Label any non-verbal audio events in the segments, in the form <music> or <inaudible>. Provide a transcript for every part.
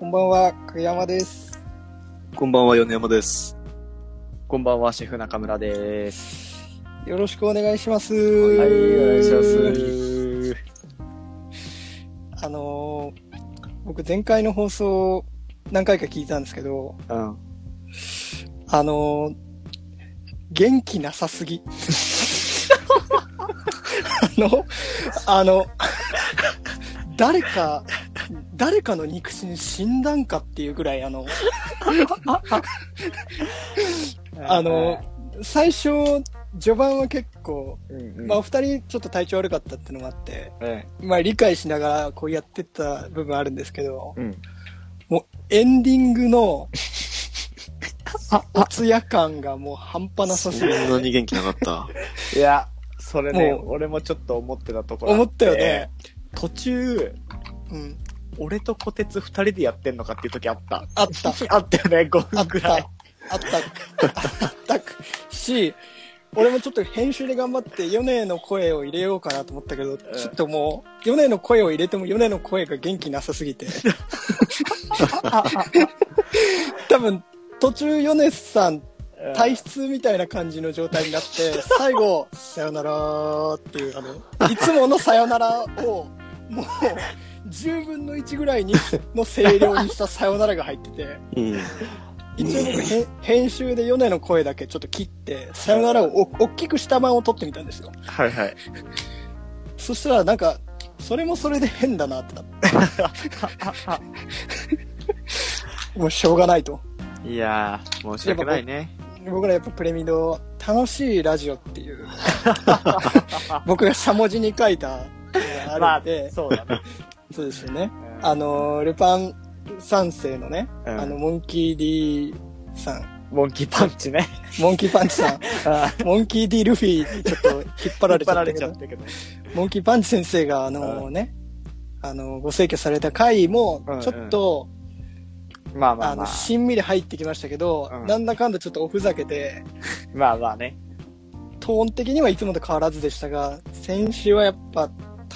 こんばんは久山ですこんばんは、米山です。こんばんは、シェフ中村です。よろしくお願いしますはい、お願いします。あのー僕前回の放送何回か聞いたんですけどうん。あのー元気なさすぎ <laughs> あのあの誰か誰かの肉親死んだんかっていうぐらいあのあの、<laughs> 最初、序盤は結構、うんうん、まあ、お二人ちょっと体調悪かったっていうのもあって、えまあ、理解しながらこうやってった部分あるんですけど、えうん。もうエンディングの、<laughs> おつや感がもう半端なさそすぎてんなに元気なかった。<laughs> いや、それね、もう俺もちょっと思ってたところ思ったよね。途中、うん。俺と小鉄二人でやってんのかっていう時あった。あった。あったよね、5あった。分くらい。あった。あったし、俺もちょっと編集で頑張って、ヨネの声を入れようかなと思ったけど、ちょっともう、ヨネの声を入れてもヨネの声が元気なさすぎて。多分、途中ヨネさん、体質みたいな感じの状態になって、最後、さよならーっていう、あの、いつものさよならを、もう、10分の1ぐらいに、<laughs> の声量にしたさよならが入ってて、うん。一応僕編集でヨネの声だけちょっと切って、さよならをお大きくした版を撮ってみたんですよ。はいはい。そしたらなんか、それもそれで変だなってなって。<laughs> もうしょうがないと。いやー、申し訳ないね。僕らやっぱプレミド、楽しいラジオっていう、<laughs> 僕がしゃもじに書いたのがまああるんで、、そうだね。そうですよね。うんあの、ルパン三世のね、うんあの、モンキー D さん、モンキーパンチね。モンキーパンチさん、<laughs> あモンキー D ルフィにちょっと引っ張られちゃったけど引っ張られちゃっ、たけど。モンキーパンチ先生が、あのね、あの、ご逝去された回もうんうん、ちょっと、あの、まあまあまあ。しんみり入ってきましたけど、うんなんだかんだちょっとおふざけて、まあまあね。トーン的にはいつもと変わらずでしたが、先週はやっぱ、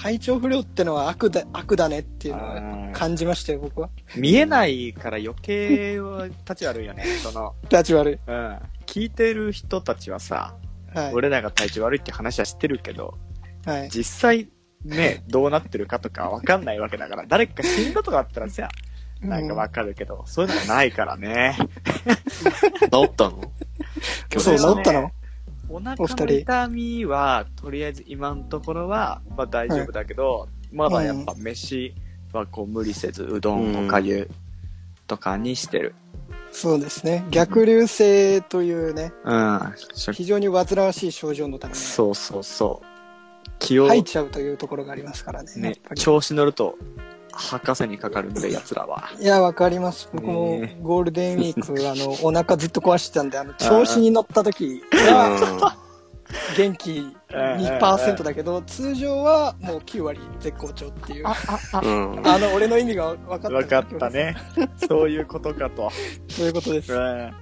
体調不良ってのは悪だ、悪だねっていうのはうん感じましたよ、僕は。見えないから余計は立ち悪いよね。<laughs> その、立ち悪い。うん。聞いてる人たちはさ、はい。俺らが体調悪いって話は知ってるけど、はい。実際ね、どうなってるかとかわかんないわけだから、誰か死んだとかあったらさ、なんかわかるけど、そういうのがないからね。治ったの？うんそう、治ったの？お腹お二人の痛みは、とりあえず今のところは、まあ大丈夫だけど、まだやっぱ飯はこう無理せず、うどん、おかゆとかにしてる。そうですね。逆流性というね、うん。食非常に煩わしい症状のために、そうそうそう。気を、吐いちゃうというところがありますからね。ね調子乗ると、博士にかかるんで、奴らは。いや、わかります。僕もねゴールデンウィーク、<laughs> あの、お腹ずっと壊してたんで、あの、調子に乗った時は、元気2%だけど、通常はもう9割絶好調っていう。あうん。うん。の、俺の意味が分かった。分かった。ね。そういうことかと。そういうことです。うん。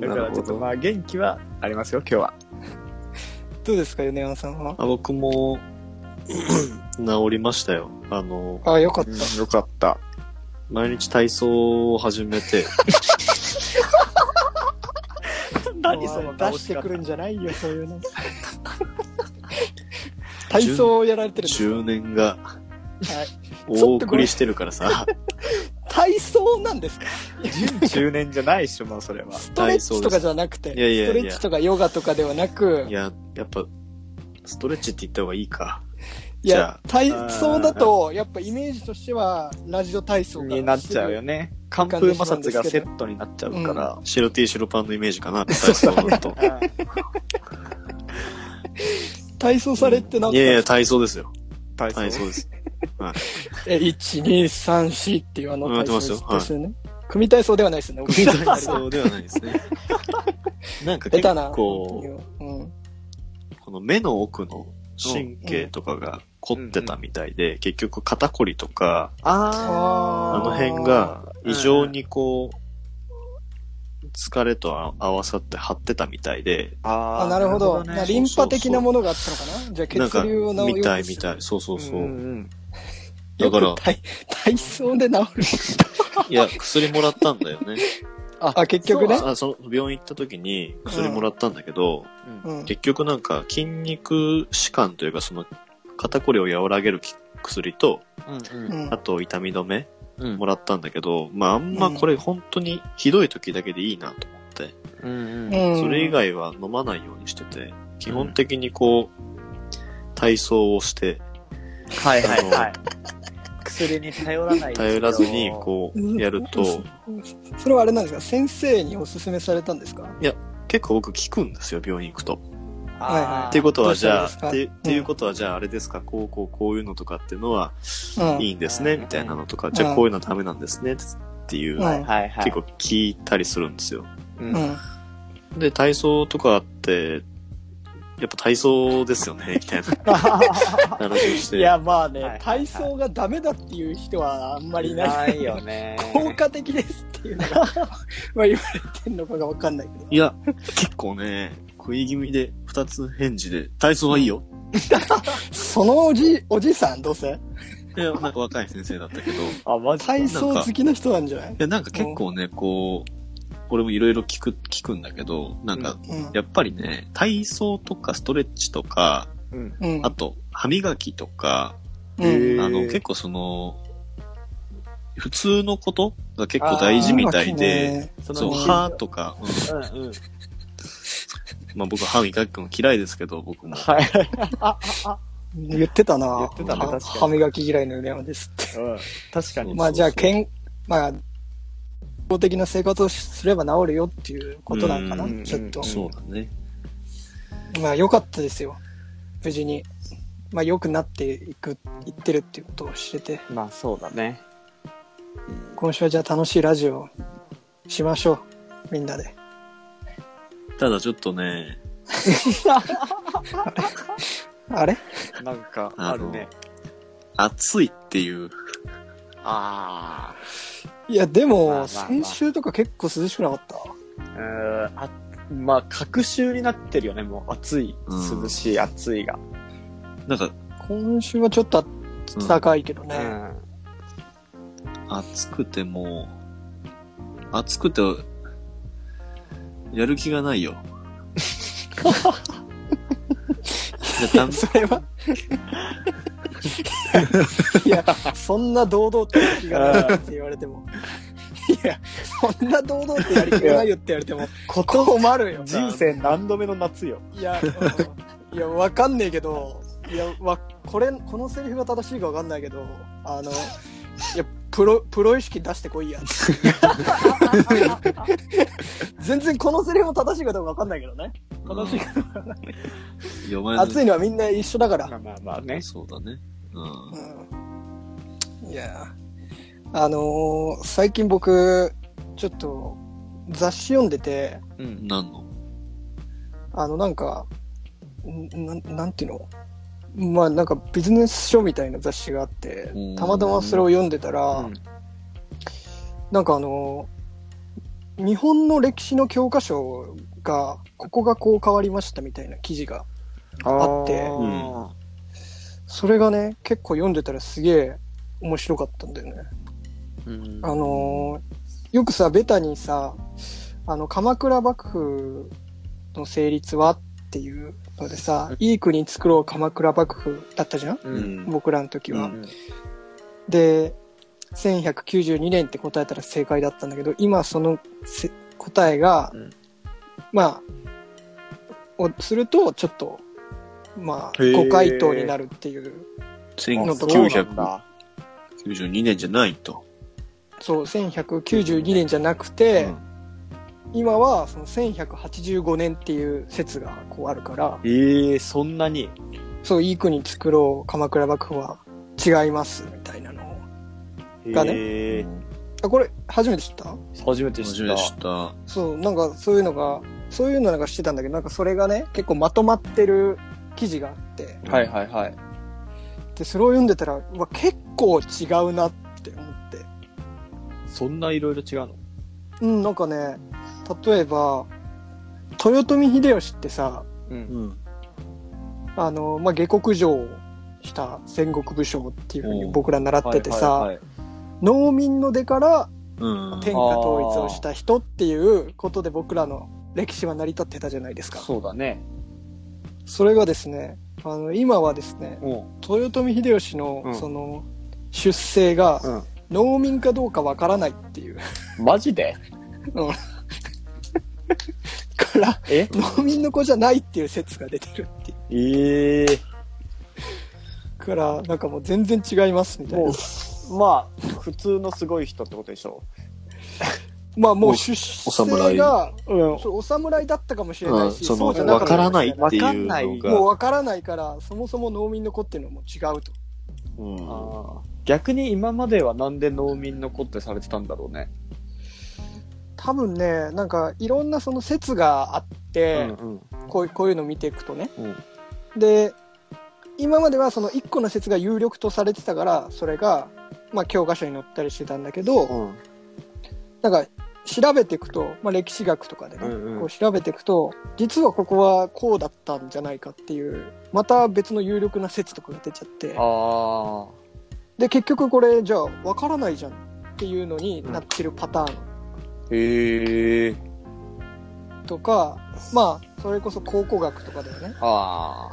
だからちょっとま。あ元気はありますよ、今日は。どうですか、米山さんは？あ僕も、治りましたよ。あの、あ、よかった。よかった。毎日体操を始めて、<laughs> 何その出してくるんじゃないよ、そういうの。<laughs> 体操をやられてるんですか10年がはい。お送りしてるからさ、体操なんですか？準中年じゃないでしょ、もうそれは。ストレッチとかじゃなくて、いやいやいやストレッチとかヨガとかではなくい、や、やっぱ、ストレッチって言った方がいいか。いや、体操だと、やっぱイメージとしては、ラジオ体操がになっちゃうよね。寒風摩擦がセットになっちゃうから。白 T 白パンのイメージかな、体操だと。<laughs> 体操されてなんか、いやいや、体操ですよ。体操？体操です。はい。え、1、2、3、4っていうあの体ってますよ操ですよね。組体操ではないですよね。組体操ではないですね。<laughs> なんか結。構、うん。この目の奥の神経とかが凝ってたみたいで、結局肩こりとか、ああの辺が異常にこう、疲れとあ合わさって張ってたみたいで、ああ、なるほど。ねなリンパ的なものがあったのかな？じゃあなんか、血流を治るみたいみたい。そうそうそう。うんうんだから体操で治る。いや、薬もらったんだよね。あ、結局ね。あその病院行った時に薬もらったんだけど、うん。結局なんか筋肉弛緩というかその肩こりを和らげるき薬と、うんうん。あと痛み止めうん。もらったんだけど、まああんまこれ本当にひどい時だけでいいなと思って、うんうん。それ以外は飲まないようにしてて、基本的にこう、体操をして、はいはいはい。薬に頼らない頼らずにこうやると、それはあれなんですか？先生におすすめされたんですか？結構僕聞くんですよ、病院行くと。はいはいっていうことはじゃあ、ってっていうことはじゃああれですか、こうこうこういうのとかっていうのはうん。いいんですね、みたいなのとか、じゃあこういうのダメなんですね、っていう、うんはいはいはい。結構聞いたりするんですよ。う。うんん。で、体操とかって、やっぱ体操ですよね、<laughs> みたいな <laughs> 話をして。いや、まあね、はいはいはい体操がダメだっていう人はあんまりいない。ないよね。効果的ですっていうのが、<laughs> まあ言われてんのかがわかんないけど。いや、結構ね、食い気味で二つ返事で、体操はいいよ。そのおじ、おじさんどうせ？いや、なんか若い先生だったけど、いあ、マジか体操好きな人なんじゃない？や、なんか結構ね、こう、俺もいろいろ聞く、聞くんだけど、なんか、うん。やっぱりね、体操とかストレッチとか、うん。うん。あと、歯磨きとか、うん、あの、結構その、普通のことが結構大事みたいで、そそう、の歯とか、うん。まあ僕歯磨くの嫌いですけど、僕も。はい。言ってたな言ってたねは確かに歯磨き嫌いの梅山ですって。うん。確かに。まあじゃあ、けん、まあ、公的な生活をすれば治るよっていうことなんかなうんちょっと。そうだね。まあ良かったですよ。無事に。まあ良くなっていく、いってるっていうことを知れて。まあそうだね。今週はじゃあ楽しいラジオをしましょう。みんなで。ただちょっとね、<laughs> あれ？なんか、あるね。暑いっていう、あいや、でまあも、まあまあ先週とか結構涼しくなかった？あ。うん。あ、まあ、隔週になってるよね、もう。暑い、うん涼しい、暑いが。なんか、今週はちょっと暖かいけどね。うん。暑くてもう、暑くて、やる気がないよ。でたんそれは？<laughs> いや、そんな堂々とやる気がないって言われても。いや、そんな堂々とやる気がないよって言われても、<laughs> 困るよ。人生何度目の夏よ。いや、うんいや、わかんねえけど、いや、わ、これ、このセリフが正しいかわかんないけど、あの、いや、プロ、プロ意識出してこいや。<laughs> 全然このセリフも正しいかどうかわかんないけどね。正しいかどうかわかんない。いやお前の暑いのはみんな一緒だから。まあまあまあね。そうだね。うん。うん。いや、あのー最近僕、ちょっと雑誌読んでて、うん。なんの？あの、なんか、んなん、なんていうの？まあなんかビジネス書みたいな雑誌があってうん、たまたまそれを読んでたら、うんなんかあの、日本の歴史の教科書が、ここがこう変わりましたみたいな記事が、あってー。それがね、結構読んでたらすげえ面白かったんだよね。うん。あのーよくさ、ベタにさ、あの、鎌倉幕府の成立はっていうのでさ、うんいい国作ろう鎌倉幕府だったじゃん？う。うんん。僕らの時は。うんで、1192年って答えたら正解だったんだけど、今そのせ答えが、うんまあ、をすると、ちょっと、まあ、へーご回答になるっていう。のとそうなんだ。1992年じゃないと。そう、1192年じゃなくて、うん今はその1185年っていう説がこうあるから、ええそんなに？そう、いい国作ろう、鎌倉幕府は違いますみたいなのを。がねへえあ、これ初めて知った？初めて知った。そう、なんかそういうのが、そういうのなんか知ってたんだけど、なんかそれがね、結構まとまってる記事があって、はいはいはいで、それを読んでたら、うわ、結構違うなって思って。そんないろいろ違うの？うん、なんかね、例えば、豊臣秀吉ってさ、ううん。ん。あの、まあ、下克上をした戦国武将っていうふうに僕ら習っててさ、はいはいはい。農民の出からうん。天下統一をした人っていうことで僕らの歴史は成り立ってたじゃないですか。そうだね。それがですね、あの、今はですね、うん豊臣秀吉のうん。その出生がうん。農民かどうかわからないっていう。マジで？から、え？農民の子じゃないっていう説が出てるっていう。ええから、なんかもう全然違いますみたいもな。うまあ普通のすごい人ってことでしょまあもおう出生侍が、うんそうお侍だったかもしれないし、その、そうじゃなかったわからないっていうわかんないのが。もうわからないから、そもそも農民の子っていうのも違うと。うん。あー逆に今まではなんで農民の子ってされてたんだろうね多分ね、なんかいろんなその説があって、うんこういうこういうの見ていくとね。うん。で、今まではその一個の説が有力とされてたから、それが、まあ教科書に載ったりしてたんだけど、うん。なんか調べていくと、まあ歴史学とかでね、うんうん。こう調べていくと、実はここはこうだったんじゃないかっていう、また別の有力な説とかが出ちゃって、あで、結局これじゃあわからないじゃんっていうのになってるパターン。あへえとか、まあ、それこそ考古学とかだよね。あ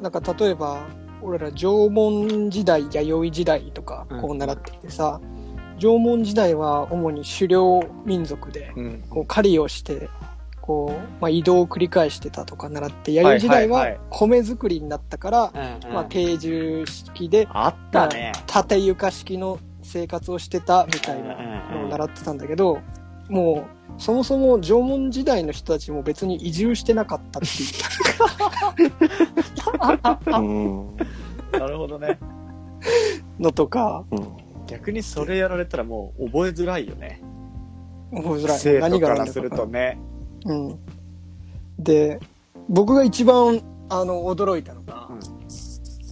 なんか例えば、俺ら縄文時代、弥生時代とかうん、こう習ってきてさ、縄文時代は主に狩猟民族であ、うん。こう狩りをして、こう、まあ、移動を繰り返してたとか習って、弥生時代は米作りになったから、まあ、定住式で、あったね。縦床式の生活をしてたみたいなのを習ってたんだけど、もう、そもそも縄文時代の人たちも別に移住してなかったっていうん。<laughs> なるほどねうのとか、うん。逆にそれやられたらもう覚えづらいよね覚えづらい。生徒何がからするとねうん。で、僕が一番、あの、驚いたのが、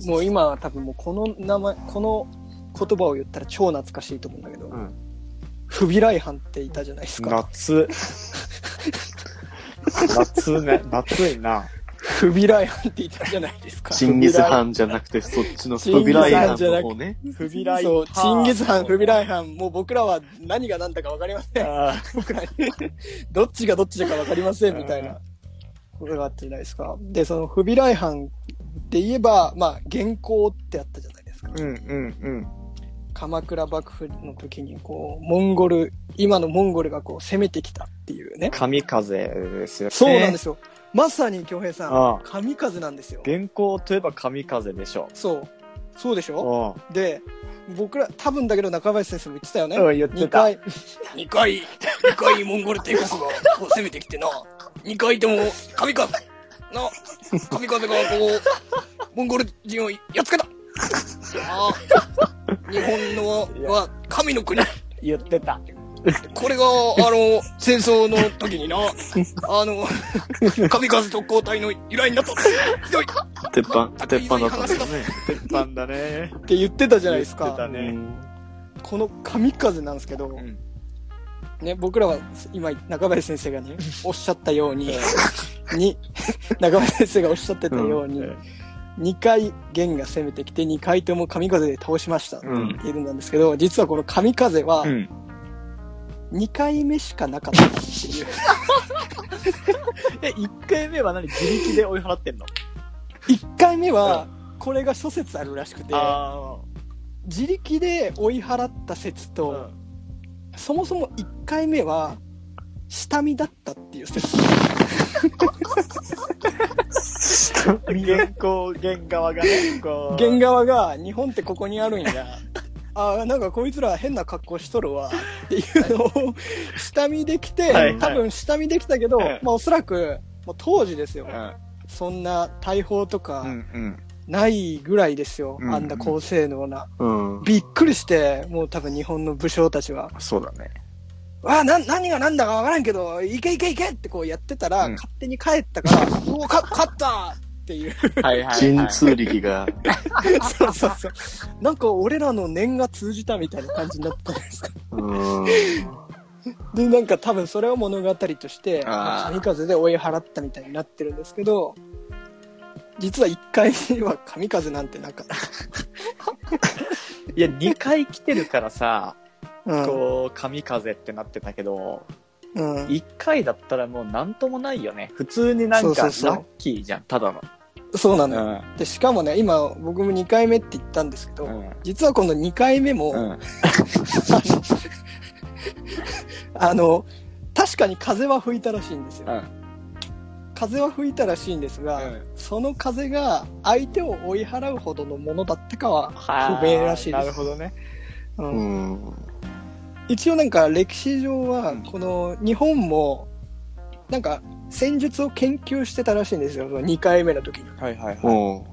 もう今は多分もうこの名前、この言葉を言ったら超懐かしいと思うんだけど、うん不備来犯っていたじゃないですか。夏 <laughs> 夏ね夏いな不備来犯っていたじゃないですか。チンギス・ハンじゃなくて、そっちのフビライハンの方ね。不備来そう、チンギスハン、不備来犯、もう僕らは何が何だか分かりません。あ僕らに。どっちがどっちだか分かりません、みたいな。ことがあったじゃないですか。で、その不備来犯って言えば、まあ、元寇ってあったじゃないですか。うんうんうん鎌倉幕府の時に、こう、モンゴル、今のモンゴルがこう、攻めてきたっていうね。神風ですよねそうなんですよ。まさに京平さああん、神風なんですよ。原稿といえば神風でしょそう。そうでしょ？うで、僕ら、多分だけど中林先生も言ってたよね。うん言ってた2回、<laughs> 2回、2回モンゴル帝国がこう攻めてきてな、2回とも神風、な、神風がこう、モンゴル人をやっつけた。ああ日本のは神の国。言ってた。これが、あの、戦争の時にな、あの、神風特攻隊の由来になった。ひどい。鉄板、鉄板だったんですよね。鉄板だね。って言ってたじゃないですか。言ってたね。この神風なんですけど、ん。ね、僕らは今、中林先生がね、おっしゃったように、に、中林先生がおっしゃってたように、うん2回弦が攻めてきて、2回とも神風で倒しました。ってうん言うんですけど、実はこの神風はうん。2回目しかなかったっていう。<laughs> え一回目は何自力で追い払ってんの？1回目は、これが諸説あるらしくて、あ自力で追い払った説あと、そもそも1回目は、下見だったっていう説。原稿原側がねこう原側が日本ってここにあるんや。ああ、なんかこいつら変な格好しとるわっていうのを下見できて、はいはい多分下見できたけど、うんまあおそらく、もう当時ですよ。うんそんな大砲とか、うんうんないぐらいですよ。うんあんな高性能な。うん。びっくりして、もう多分日本の武将たちは、そうだね。わあ、な、何が何だかわからんけど、いけいけいけってこうやってたら、うん勝手に帰ったから、う <laughs> お、か、勝ったっていう。はいはい、神通力が、<laughs> そうそうそう。なんか俺らの念が通じたみたいな感じになったじゃないですか？うん。で、なんか多分それを物語として、あー神風で追い払ったみたいになってるんですけど、実は1回目は神風なんてなかった。<laughs> いや、2回来てるからさ、うん。こう、神風ってなってたけど、うん。1回だったらもうなんともないよね。普通になんかラッキーじゃん、ただの。そうなのよ。うん。で、しかもね、今僕も2回目って言ったんですけど、うん。実はこの2回目も、うん。<laughs> あの、確かに風は吹いたらしいんですよ。うん。風は吹いたらしいんですが、うんその風が相手を追い払うほどのものだったかは不明らしいです。なるほどね。うんうん。一応なんか歴史上はうんこの日本もなんか戦術を研究してたらしいんですよ。その2回目の時に。はいはいは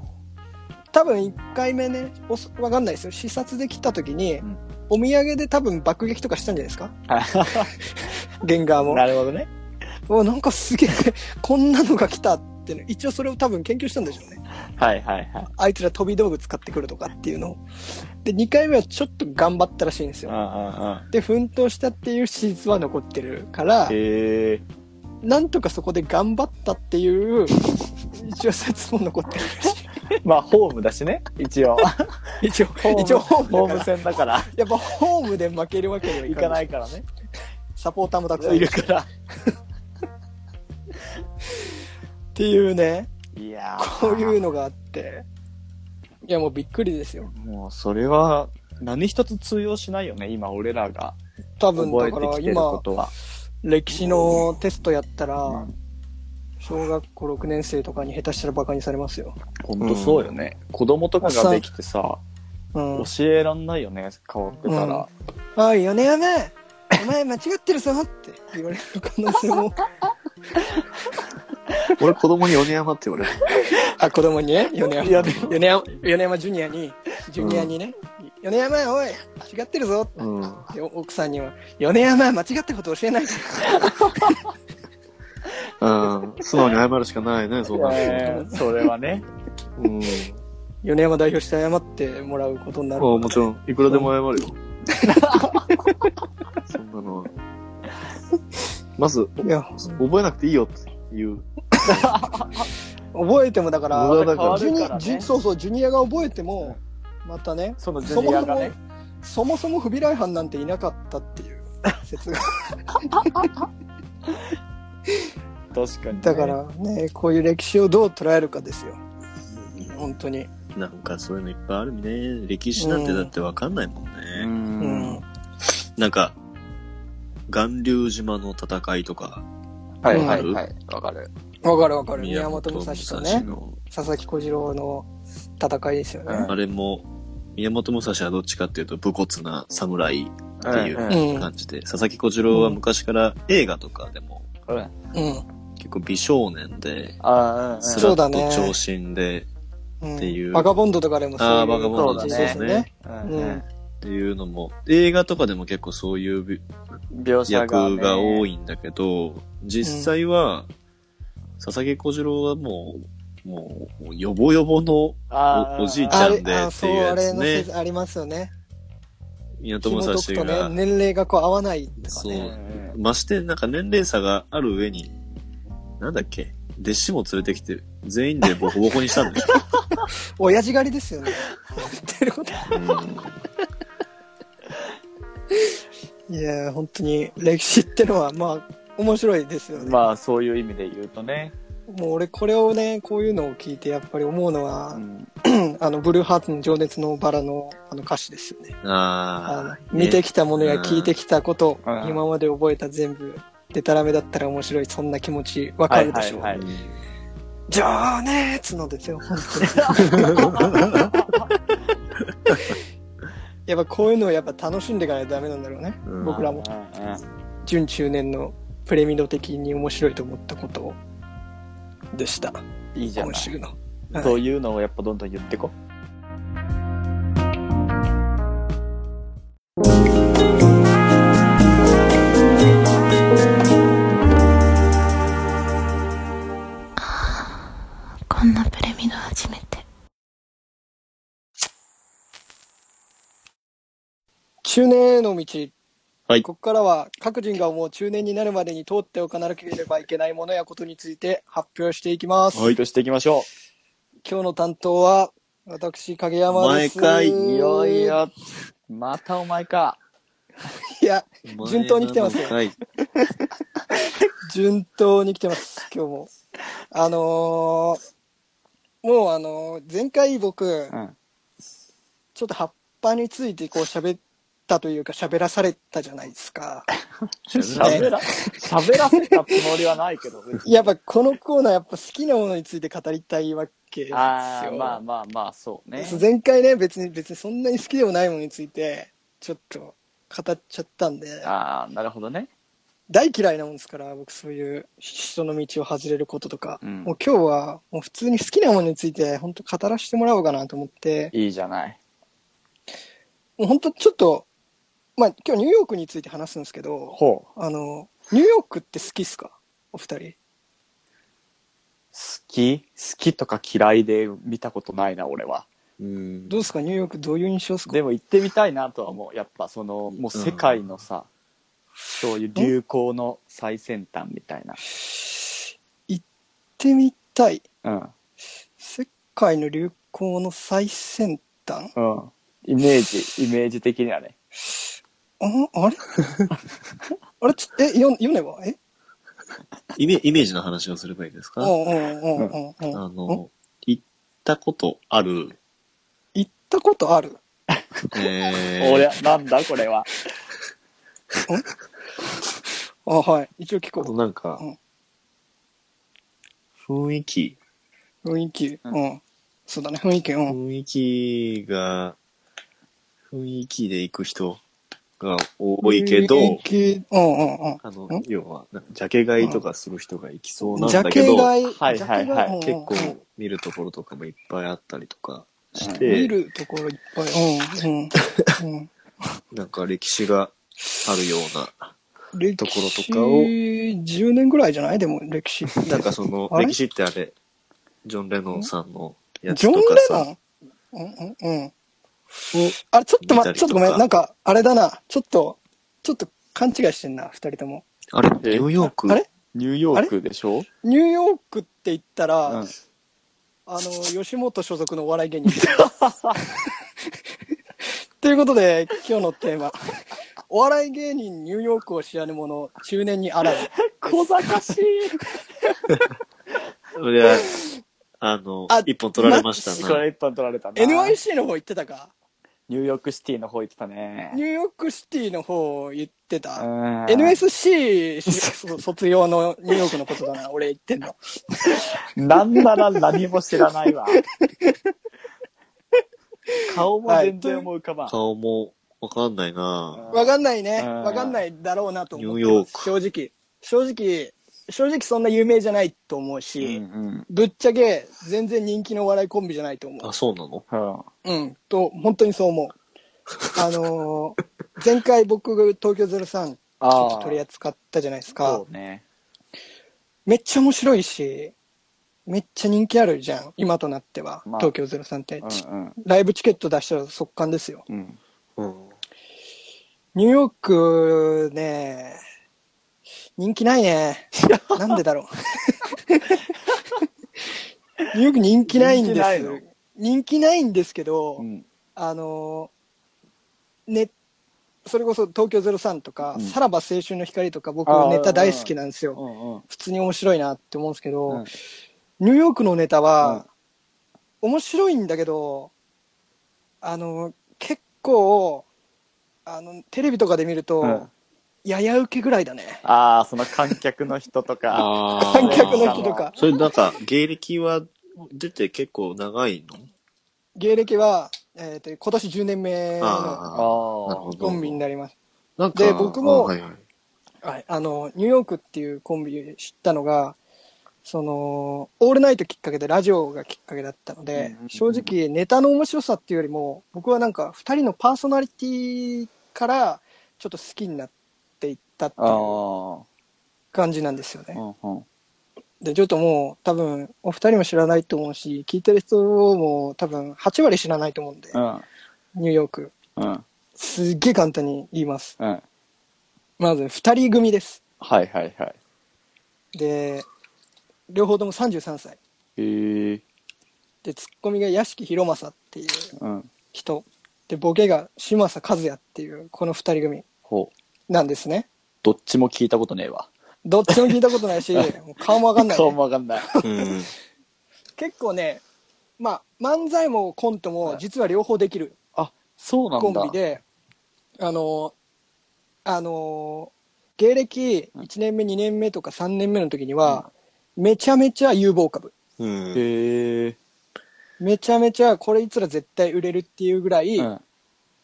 多分1回目ねおそわかんないですよ。視察で来た時に、ん。お土産で多分爆撃とかしたんじゃないですか？ゲンガーもなるほどね。おなんかすげえこんなのが来たっていうの一応それを多分研究したんでしょうねはいはいはい。あいつら飛び道具使ってくるとかっていうのをで2回目はちょっと頑張ったらしいんですよ。で奮闘したっていう史実は残ってるからへえ。なんとかそこで頑張ったっていう、一応説も残ってるらし <laughs> まあ、ホームだしね、一応。い。<laughs> 一応、ホーム一応ホームホーム。戦だから、やっぱホームで負けるわけにはい行かない。からね。サポーターもたくさんいるから。ていうね、いやーこういうのがあって。いやもうびっくりですよ。もう、それは、何一つ通用しないよね、今俺らが多分だからてきてるこ今、とは。歴史のテストやったら、うん小学校6年生とかに下手したらバカにされますよ。ほんとそうよね。子供とかができてさ、うん。教えらんないよね、変わってたら。おい、米山お前間違ってるぞって言われる可能性も。<laughs> <laughs> 俺子供に米山って言われる。<laughs> あ、子供に？ね、米山。米米山、米山ジュニアに、ジュニアにね、米山、おい、違ってるぞってうん。で奥さんには、米山、間違ったこと教えないで。うん。素直に謝るしかないね、そうなるえーそれはね。と。うん。米山代表して謝ってもらうことになる。あもちろん、いくらでも謝るよ。そんなのは。<laughs> まず、いや、覚えなくていいよっていう。覚えてもだから、ジュニそうそう、ジュニアが覚えても、またね、そのジュニアがね。そもそも不備来犯なんていなかったっていう <laughs> 説が。確かに、ね。だからね、こういう歴史をどう捉えるかですよ。本当に。なんかそういうのいっぱいあるね。歴史なんてだってわかんないもんね。う。うんん。なんか、巌流島の戦いとか、はいはいはい。わかる。わかるわかる。宮本武蔵とね、の、佐々木小次郎の戦いですよね。うんあれも、宮本武蔵はどっちかっていうと武骨な侍っていう感じで、佐々木小次郎は昔から映画とかでも。結構美少年で、ああ、スそうだねラッと長身で、うんっていうバカボンドとかでもそういうあーバカボンド感じですよね。うん。うんっていうのも、映画とかでも結構そういうび描写が、ね。役が多い。いんだけど、実際は、佐々木小次郎はもう、もう、もうヨボヨボのおおじいちゃんでっていうやつあれのね説ありますよね。宮本武蔵が、ね、年齢がこう合わないとかそうね。うんまして、なんか年齢差がある上に、なんだっけ、弟子も連れてきて、全員でボコボコにしたんでしょ？<laughs> 親父狩りですよね。<laughs> 言ってること。いやー、本当に歴史ってのは、まあ、面白いですよね。まあ、そういう意味で言うとね。もう俺これをね、こういうのを聞いてやっぱり思うのはう、ん。<clears throat> あの、ブルーハーツの情熱のバラのあの歌詞ですよね。あのああ、見てきたものやうん聞いてきたこと、うん今まで覚えた全部、でたらめだったら面白い、そんな気持ちわかるでしょう。はいはい情熱のですよ、本当に。<laughs> やっぱこういうのをやっぱ楽しんでいかないとダメなんだろうね。うん僕らも。うんうん準中年のプレミド的に面白いと思ったことでした。いいじゃない。今週の。はいそういうのをやっぱどんどん言ってこ。この道。はいここからは各人が思う中年になるまでに通っておかなければいけないものやことについて発表していきます。はい。としていきましょ今日の担当は私、影山です。毎回う。いよいよ、またお前か。<laughs> いや、順当に来てますよはい。<laughs> 順当に来てます、今日も。あのーもうあのー前回僕、うん。ちょっと葉っぱについてこう喋ったというか喋らされたじゃないですか。喋ら、喋らせたつもりはないけど、やっぱこのコーナーやっぱ好きなものについて語りたいわけですよ。ああ、まあまあまあ、そうね。前回ね、別に別にそんなに好きでもないものについて、ちょっと語っちゃったんで、ああ、なるほどね。大嫌いなもんですから、僕そういう人の道を外れることとか、うんもう今日はもう普通に好きなものについて本当語らせてもらおうかなと思って、いいじゃない。もう本当ちょっと、まあ今日ニューヨークについて話すんですけど、ほう。あの、ニューヨークって好きっすか？お二人。好き？好きとか嫌いで見たことないな、俺は。うん。どうですか？ニューヨークどういう印象ですか？でも行ってみたいなとは思う。やっぱその、もう世界のさ、そういう流行の最先端みたいな。行ってみたい。うん。世界の流行の最先端？うん。イメージ、イメージ的にはね。ああれ？<laughs> あれちょえ、よ、ヨネはえ？イメイメージの話をすればいいですか？うんうんうんうんうん。あの、行ったことある、行ったことある？えー、<laughs> 俺、なんだこれは？<laughs> あ、はい。一応聞こう。なんかうん、雰囲気、雰囲気？ううんん。そうだね、雰囲気。うん。雰囲気が、雰囲気で行く人が多いけど、うんうんうん。あの、要は、ジャケ買いとかする人が行きそうなんだけど、はいはいはいジャケ買い結構見るところとかもいっぱいあったりとかして見、るところいっぱい。うんうん。なんか歴史があるような、ところとかを10年ぐらいじゃないでも歴史。なんかその、歴史ってあれ、ジョン・レノンさんのやつジョン・レとかさ、ノンうんうんうん。あれ、ちょっと待って、ちょっとごめん。なんか、あれだな。ちょっと、ちょっと勘違いしてんな、二人とも。あれ、ニューヨーク？あれ？ニューヨークでしょ？ニューヨークって言ったら、うん。あの、吉本所属のお笑い芸人。<laughs> ということで、今日のテーマ。お笑い芸人ニューヨークを知らぬ者、中年にあらず。小賢しい。<laughs> それは、あのあ、一本取られましたな。これ一本取られたな。NYC の方行ってたか？ニューヨークシティの方行ってたね。ニューヨークシティの方行ってた。うん NSC そ卒業のニューヨークのことだな、<laughs> 俺言ってんの。<laughs> なんなら何も知らないわ。<laughs> 顔も全然思い浮かばん。顔もわかんないなわかんないね。うんわかんないだろうなと思ってニューヨーます。正直。正直、正直そんな有名じゃないと思うし、うんぶっちゃけ全然人気のお笑いコンビじゃないと思あ、そうなの？うん。うん。う。うん。と、本当にそう思う。あのー <laughs> 前回僕が東京03ちょっあとあ。取り扱ったじゃないですかそ。うね。めっちゃ面白いし、めっちゃ人気あるじゃん。今となっては。まあ東京03って、うんちうん。ライブチケット出したら速乾ですよ。うん。うん。ニューヨークね、人気ないね。なんでだろう。ニューヨーク人気ないんです。人気ないの人気ないんですけど、うん。あの、ね、それこそ東京03とか、うんさらば青春の光とか僕あーネタ大好きなんですよ。普通に面白いなって思うんですけど、うんニューヨークのネタうんは、面白いんだけど、あの、結構、あの、テレビとかで見ると、うんやや受けぐらいだね。ああ、その観客の人とか。あー観客の人とか。それなんか、芸歴は出て結構長いの？芸歴は、えっ、と、今年10年目のああ、あなるほど。コンビになります。なんかで僕もあはいはい。はい。あの、ニューヨークっていうコンビ知ったのが、その、オールナイトきっかけでラジオがきっかけだったので、うんうん正直ネタの面白さっていうよりも、僕はなんか二人のパーソナリティからちょっと好きになっったってあいうあ。感じなんですよね。で、ちょっともう多分お二人も知らないと思うし、聞いてる人も多分8割知らないと思うんで、うん。ニューヨーク。うん。すっげえ簡単に言います。うん。まず二人組です。はいはいはい。で、両方とも33歳。へえ。で、ツッコミが屋敷博正っていううん。人。で、ボケが嶋佐和也っていう、この二人組。なんですね。どっちも聞いたことねえわ。どっちも聞いたことないし、顔もわかんない、顔もわかんない。うん。結構ね、まあ、漫才もコントも実は両方できるあ、そうなんだ。コンビで、あの、あの、芸歴1年目、2年目とか3年目の時には、めちゃめちゃ有望株。うん。へえ。めちゃめちゃこれいつら絶対売れるっていうぐらいうん。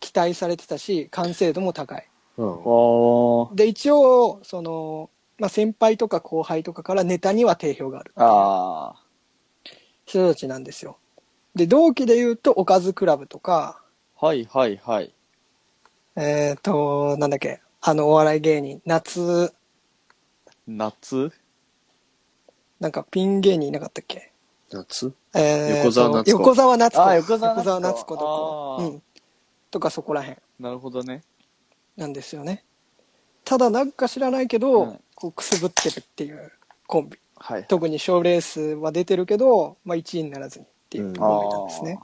期待されてたし、完成度も高い。うん。で、一応、その、まあ、先輩とか後輩とかからネタには定評があるあ人たちなんですよ。で、同期で言うと、おかずクラブとか、あ。はいはいはい。えっ、と、なんだっけ、あのお笑い芸人、夏、夏？なんかピン芸人いなかったっけ？夏？えーと横澤夏子横澤夏子。あ横澤夏子とか、うん。とかそこら辺なるほどね。なんですよね。ただなんか知らないけど、うんこうくすぶってるっていうコンビ。はい。特に賞レースは出てるけど、まあ1位にならずにっていうコンビなんですね。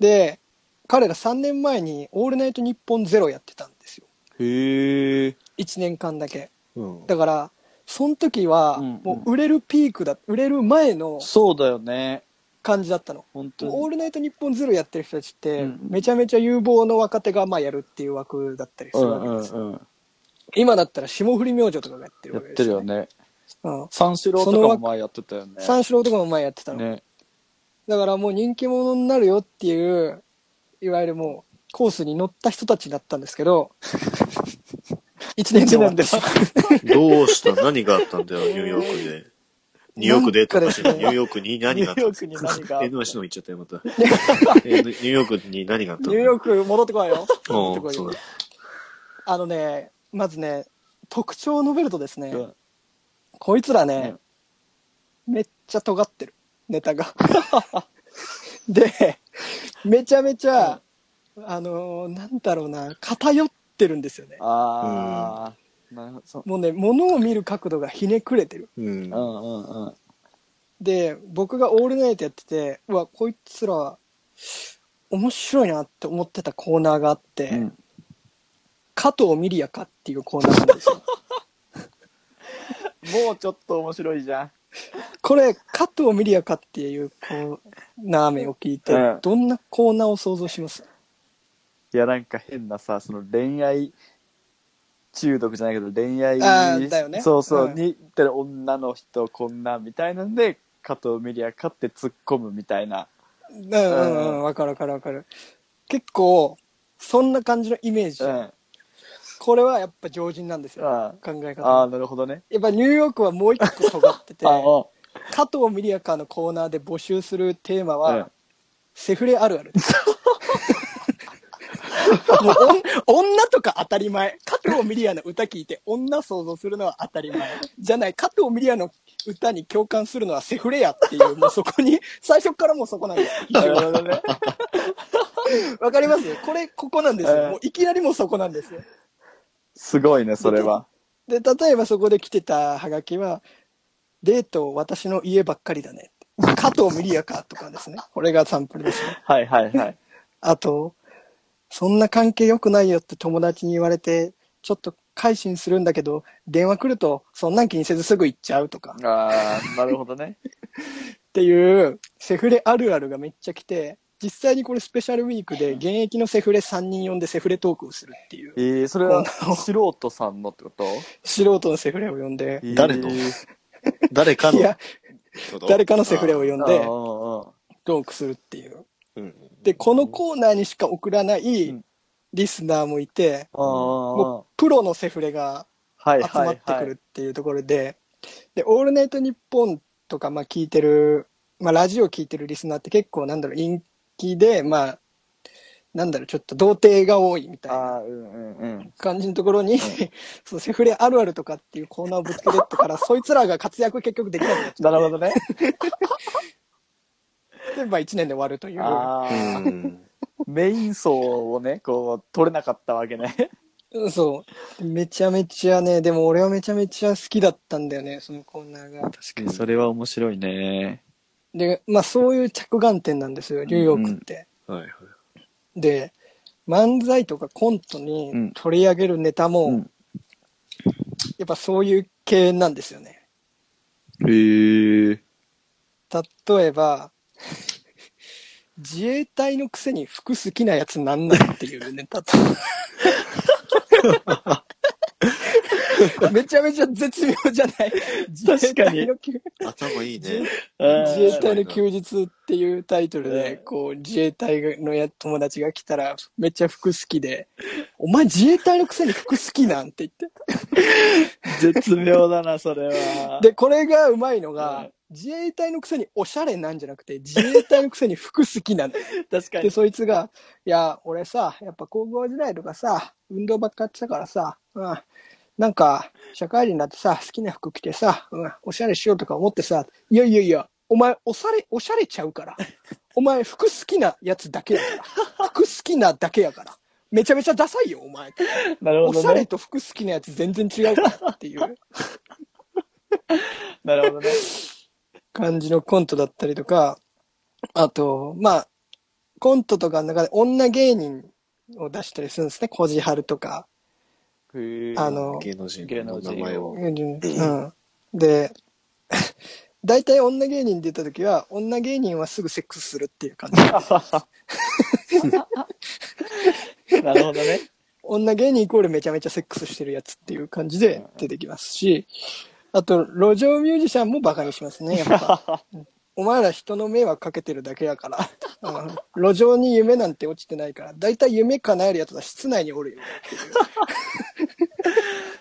で、彼ら3年前にオールナイトニッポンゼロやってたんですよ。へえ。1年間だけ。うん。だから、その時は、うんもう売れるピークだ、売れる前のそうだよね。感じだったの。本当に。オールナイトニッポンゼロやってる人たちって、うんめちゃめちゃ有望の若手がまあやるっていう枠だったりすうるわんけですよ。うんうん。今だったら霜降り明星とかがやってるやっわけですよ、てるよね。うん。三四郎とかも前やってたよね。三四郎とかも前やってたの。ね。だからもう人気者になるよっていう、いわゆるもうコースに乗った人たちだったんですけど、<laughs> 一年で終わってしまうどうした？何があったんだよ、ニューヨークで。ニューヨークでっておかしニューヨークに何があったんですニューヨークに何があった？の言っちゃった？よ、また？えーニューヨークに何があったの？ニューヨーク戻ってこいよ。戻ってこいよ。あのね、まずね、特徴を述べるとですね、うんこいつらね、めっちゃ尖ってる、ネタが。<laughs> で、めちゃめちゃ、あのーなんだろうな、偏ってるんですよね。ああ。なるほどそう。もうね、物を見る角度がひねくれてる。うんうんうんうん。で、僕がオールナイトやってて、うわ、こいつら、面白いなって思ってたコーナーがあって、うん加藤ミリアかっていうコーナーなんですよ。<laughs> もうちょっと面白いじゃん。これ、加藤ミリアかっていうコーナー名を聞いて、うんどんなコーナーを想像します？いや、なんか変なさ、その恋愛中毒じゃないけど、恋愛あーだよねそうそう、うんに、てる女の人こんなみたいなんで、加藤ミリアかって突っ込むみたいな。うんうんうん、わかるわかるわかる。結構、そんな感じのイメージ。うん。これはやっぱ常人なんですよ。あ考えああ。なるほどね。やっぱニューヨークはもう一個尖ってて、<laughs> ああ、加藤ミリアかのコーナーで募集するテーマは、うんセフレあるあるです。<laughs> もう女とか当たり前。加藤ミリアの歌聞いて女想像するのは当たり前。じゃない、加藤ミリアの歌に共感するのはセフレやっていう、もうそこに、最初からもうそこなんです。なるほどね。<laughs> わかります？これ、ここなんですよ。うんもういきなりもうそこなんですよ。すごいね、それは。で、例えばそこで来てたハガキは、デート私の家ばっかりだね。加藤ミリアかとかですね。これがサンプルですね。はいはいはい。あと、そんな関係良くないよって友達に言われて、ちょっと改心するんだけど、電話来ると、そんなん気にせずすぐ行っちゃうとか、っああ、なるほどね。<laughs> ていう、セフレあるあるがめっちゃ来て、実際にこれスペシャルウィークで現役のセフレ3人呼んでセフレトークをするっていう、えー、それは素人さんのってこと？素人のセフレを呼んで、誰のえー。誰かの？いや、誰かのセフレを呼んでトークするっていう。うんで、このコーナーにしか送らないうんリスナーもいて、もうプロのセフレがはい集まってくるはいはい。っていうところで、で、オールナイトニッポンとか、まあ聞いてる、まあラジオ聞いてるリスナーって結構なんだろう、陰気で、まあ、なんだろう、ちょっと童貞が多いみたいなああ、うんうんうん。感じのところに、<laughs> そう、セフレあるあるとかっていうコーナーをぶつけてったから、そいつらが活躍結局できなくなっちゃって <laughs> なるほどね。で、まあ1年で終わるという。メイン層をね、こう、取れなかったわけね。うんそう。めちゃめちゃね、でも俺はめちゃめちゃ好きだったんだよね、そのコーナーが。確かに。それは面白いね。で、まあそういう着眼点なんですよ、ニューヨークって。はいはい。で、漫才とかコントに取り上げるネタも、うんやっぱそういう系なんですよね。へえ。例えば、<laughs> 自衛隊のくせに服好きなやつなんなんっていうネタと。めちゃめちゃ絶妙じゃない？自衛隊の休頭いいね。自衛隊の休日っていうタイトルで、こう、自衛隊のや友達が来たら、めっちゃ服好きで、お前自衛隊のくせに服好きなんて言って。絶妙だな、それは。で、これがうまいのが、うん自衛隊のくせにおしゃれなんじゃなくて、自衛隊のくせに服好きなんだよ。で、<laughs> 確かに。そいつが、いや、俺さ、やっぱ高校時代とかさ、運動ばっかやってたからさ、うん、なんか、社会人になってさ、好きな服着てさ、うん、おしゃれしようとか思ってさ、いやいやいや、お前、おしゃれ、おしゃれちゃうから。お前、服好きなやつだけやから。服好きなだけやから。めちゃめちゃダサいよ、お前。なるおしゃれ。と服好きなやつ全然違うからっていう <laughs> なるほどね。感じのコントだったりとか、あと、まあ、コントとかの中で女芸人を出したりするんですね。コジハルとか。あの芸能人の芸能人名前を。うん。で、<laughs> 大体女芸人出た時は、女芸人はすぐセックスするっていう感じ。<laughs> なるほどね。<laughs> 女芸人イコールめちゃめちゃセックスしてるやつっていう感じで出てきますし、あと、路上ミュージシャンもバカにしますね、やっぱ。<laughs> お前ら人の迷惑かけてるだけやから。うん、路上に夢なんて落ちてないから、だいたい夢叶えるやつは室内におるよ <laughs>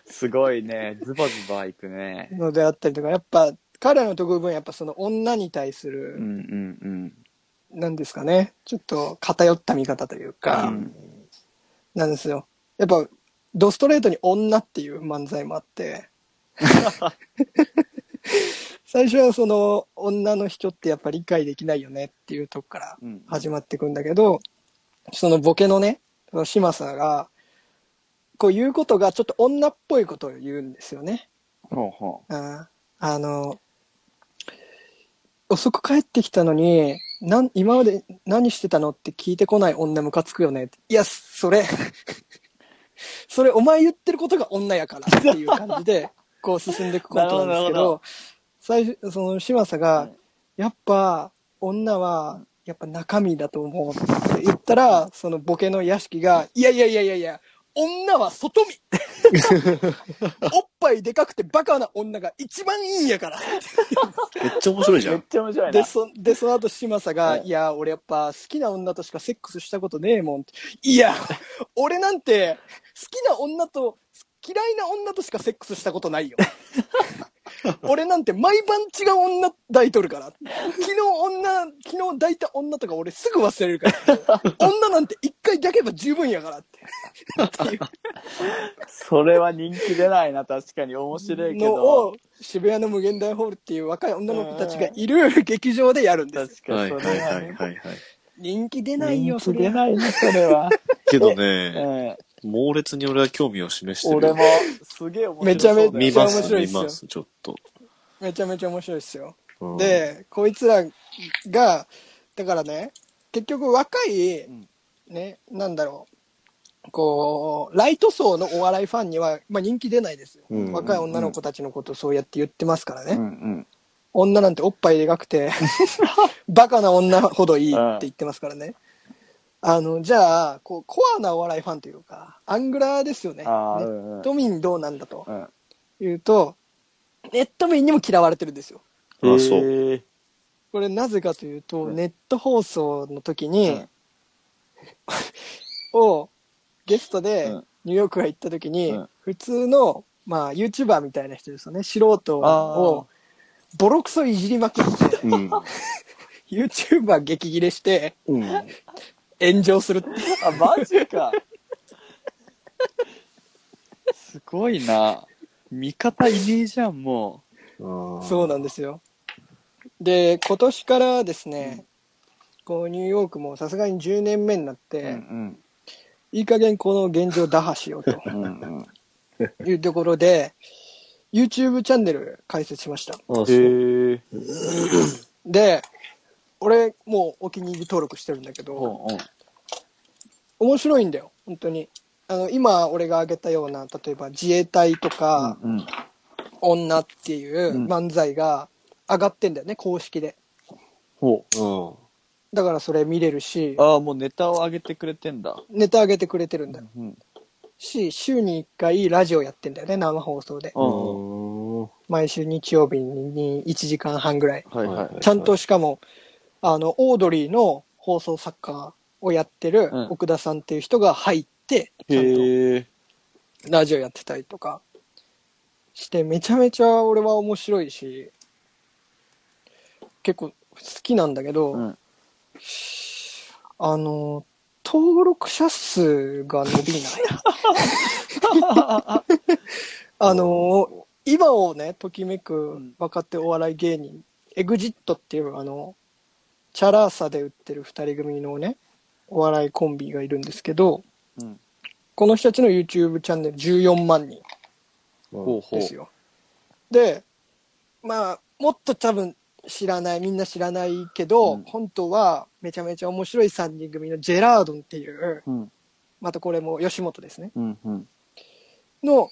すごいね。ズバズバいくね。のであったりとか、やっぱ彼らの得意分やっぱその女に対すうんる、うんなんですかね、ちょっと偏った見方といううか、ん。なんですよ。やっぱ、ドストレートに女っていう漫才もあって、<laughs> 最初はその女の人ってやっぱ理解できないよねっていうとこからうん始まってくんだけど、そのボケのね、嶋佐が、こう言うことがちょっと女っぽいことを言うんですよね。ほうほああの、遅く帰ってきたのに、なん今まで何してたの？って聞いてこない女ムカつくよねって。いや、それ、<laughs> それお前言ってることが女やからっていう感じで、こう進んでいくコントなんですけど最初、その嶋佐が、やっぱ女は、やっぱ中身だと思うって言ったら、そのボケの屋敷が、いやいやいやいやいや、女は外見おっぱいでかくてバカな女が一番いいんやから。めっちゃ面白いじう。めっゃん。ちゃ面白いなで、。そ、で、その後、嶋佐が、うんいや、俺やっぱ好きな女としかセックスしたことねえもんって。いや、俺なんて好きな女と、嫌いな女としかセックスしたことないよ。<laughs> 俺なんて毎晩違う女抱いとるから。昨日女、昨日抱いた女とか俺すぐ忘れるから。女なんて一回抱けば十分やからって。<laughs> それは人気出ないな、確かに。面白いけのどを。渋谷の無限大ホールっていう若い女の子たちがいる劇場でやるんです。確かに、はいはいそれはいはいはい。人気出ないよ、それ人気出。ないね、それは。けどうね、ん。猛烈に俺は興味を示してる。俺も、すげえ面白そうだよめちゃめ見ちゃ面白いっすよ見ます、ちょっと。めちゃめちゃ面白いですよ。うん、で、こいつらが、だからね、結局若いうん、ね、なんだろう、こう、ライト層のお笑いファンには、まあ人気出ないですよ。うん若い女の子たちのことをそうやって言ってますからね。うんうん。女なんておっぱいでかくて、<laughs> バカな女ほどいいって言ってますからね。あの、じゃあ、こう、コアなお笑いファンというか、アングラーですよね。ネうんうんット民どうなんだとうん。いうと、ネット民にも嫌われてるんですよ。あそう。これなぜかというと、うんネット放送の時に、うん <laughs> をゲストでうんニューヨークが行った時に、うん普通のまあ YouTuber みたいな人ですよね。素人をボロクソいじりまくって、うん。<laughs> YouTuber 激切れしてうん。炎上するっていう。<laughs> あ、マジか。すごいな。味方いねえじゃん、もそうなんですよ。で、今年からですね、こうニューヨークもさすがに10年目になっう。うて、んいい加減この現状打破しようと <laughs> うん。うんいうところで、YouTube チャンネル開設しました。で、俺もうお気に入り登録してるんだけど、うんうん。面白いんだよ、本当に。あの、今俺が挙げたような、例えば自衛隊とか、うんうん。女っていううん漫才が上がってんだよね、公式で。ほうん。だからそれ見れるしう。、ああ、もうネタを上げてくれてんだ。ネタ上げてくれてるんだよ。うん。し、週に1回ラジオやってんだよね、生放送で。毎週日曜日に1時間半ぐらい。はいはい。ちゃんとしかも、あの、オードリーの放送作家をやってるうん奥田さんっていう人が入って、ちゃんへえ。とラジオやってたりとかして、めちゃめちゃ俺は面白いし、結構好きなんだけど、うん。あの、登録者数が伸びない。<laughs> あの、今をね、ときめく若手お笑い芸人、エグジットっていうあの、チャラーサで売ってる二人組のね、お笑いコンビがいるんですけど、うん。この人たちの YouTube チャンネル14万人ほうほう。ですよ。で、まあ、もっと多分知らない、みんな知らないけど、うん本当はめちゃめちゃ面白い3人組のジェラードンっていう、うん。またこれも吉本ですね、うん。うん。の、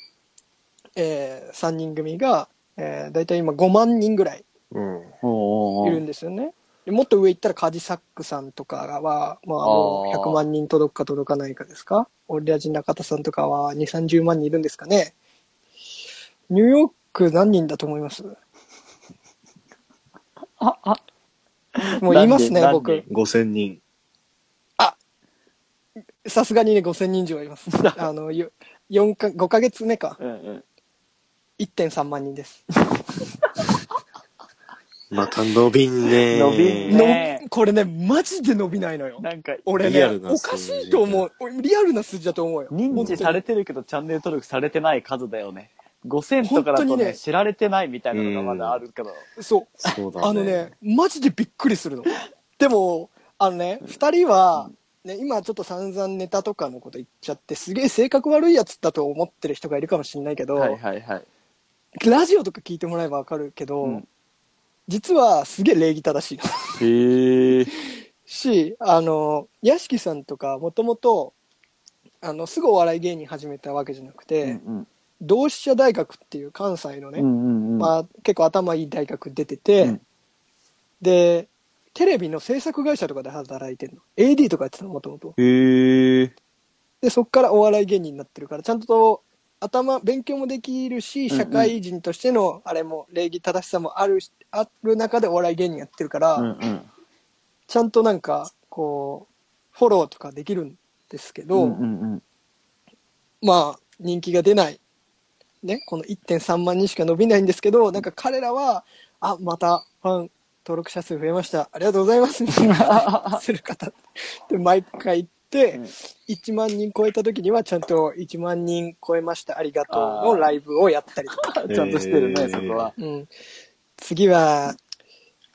え3人組が、えー、大体今5万人ぐらい。いるんですよね。でもっと上行ったらカジサックさんとかは、まあもうあー100万人届くか届かないかですか？俺らじ中田さんとかは2、30万人いるんですかね？ニューヨーク何人だと思います？あ、あ、もう言いますね、何人？僕。5000人？さすがにね、5000人以上います。<laughs> あの、よ4か、5ヶ月目か。うんうん。1.3万人です。<laughs> また伸びんね伸びんねのこれね、マジで伸びないのよ。なんか、俺ね、リアルなおかしいと思う。俺リアルな数字だと思うよ。認知されてるけどチャンネル登録されてない数だよね。5000とかだとね、本当にね知られてないみたいなのがまだあるけど。そう。そうだね。あのね、マジでびっくりするの。でも、あのね、二人は、ね、今ちょっと散々ネタとかのこと言っちゃって、すげえ性格悪いやつだと思ってる人がいるかもしれないけど、はいはいはい。ラジオとか聞いてもらえばわかるけど、うん実はすげえ礼儀正しいの。へえ。し、あの、屋敷さんとか、もともと、あの、すぐお笑い芸人始めたわけじゃなくて、うん同志社大学っていう関西のね、うんうんうん。まあ、結構頭いい大学出てて、うんで、テレビの制作会社とかで働いてるの。AD とかやってたの、もともと。へえ。で、そっからお笑い芸人になってるから、ちゃんと頭、勉強もできるし、社会人としての、あれも、礼儀正しさもあるし、ある中でお笑い芸人やってるから、うんうん。ちゃんとなんか、こう、フォローとかできるんですけど、うんうんうん。まあ、人気が出ない。ね、この1.3万人しか伸びないんですけど、なんか彼らは、あ、またファン登録者数増えました。ありがとうございます。みたいな、<laughs> する方。で、毎回言って、うん1万人超えた時にはちゃんと1万人超えました。ありがとうのライブをやったりとか。<laughs> ちゃんとしてるね、へーそこは。うん。次は、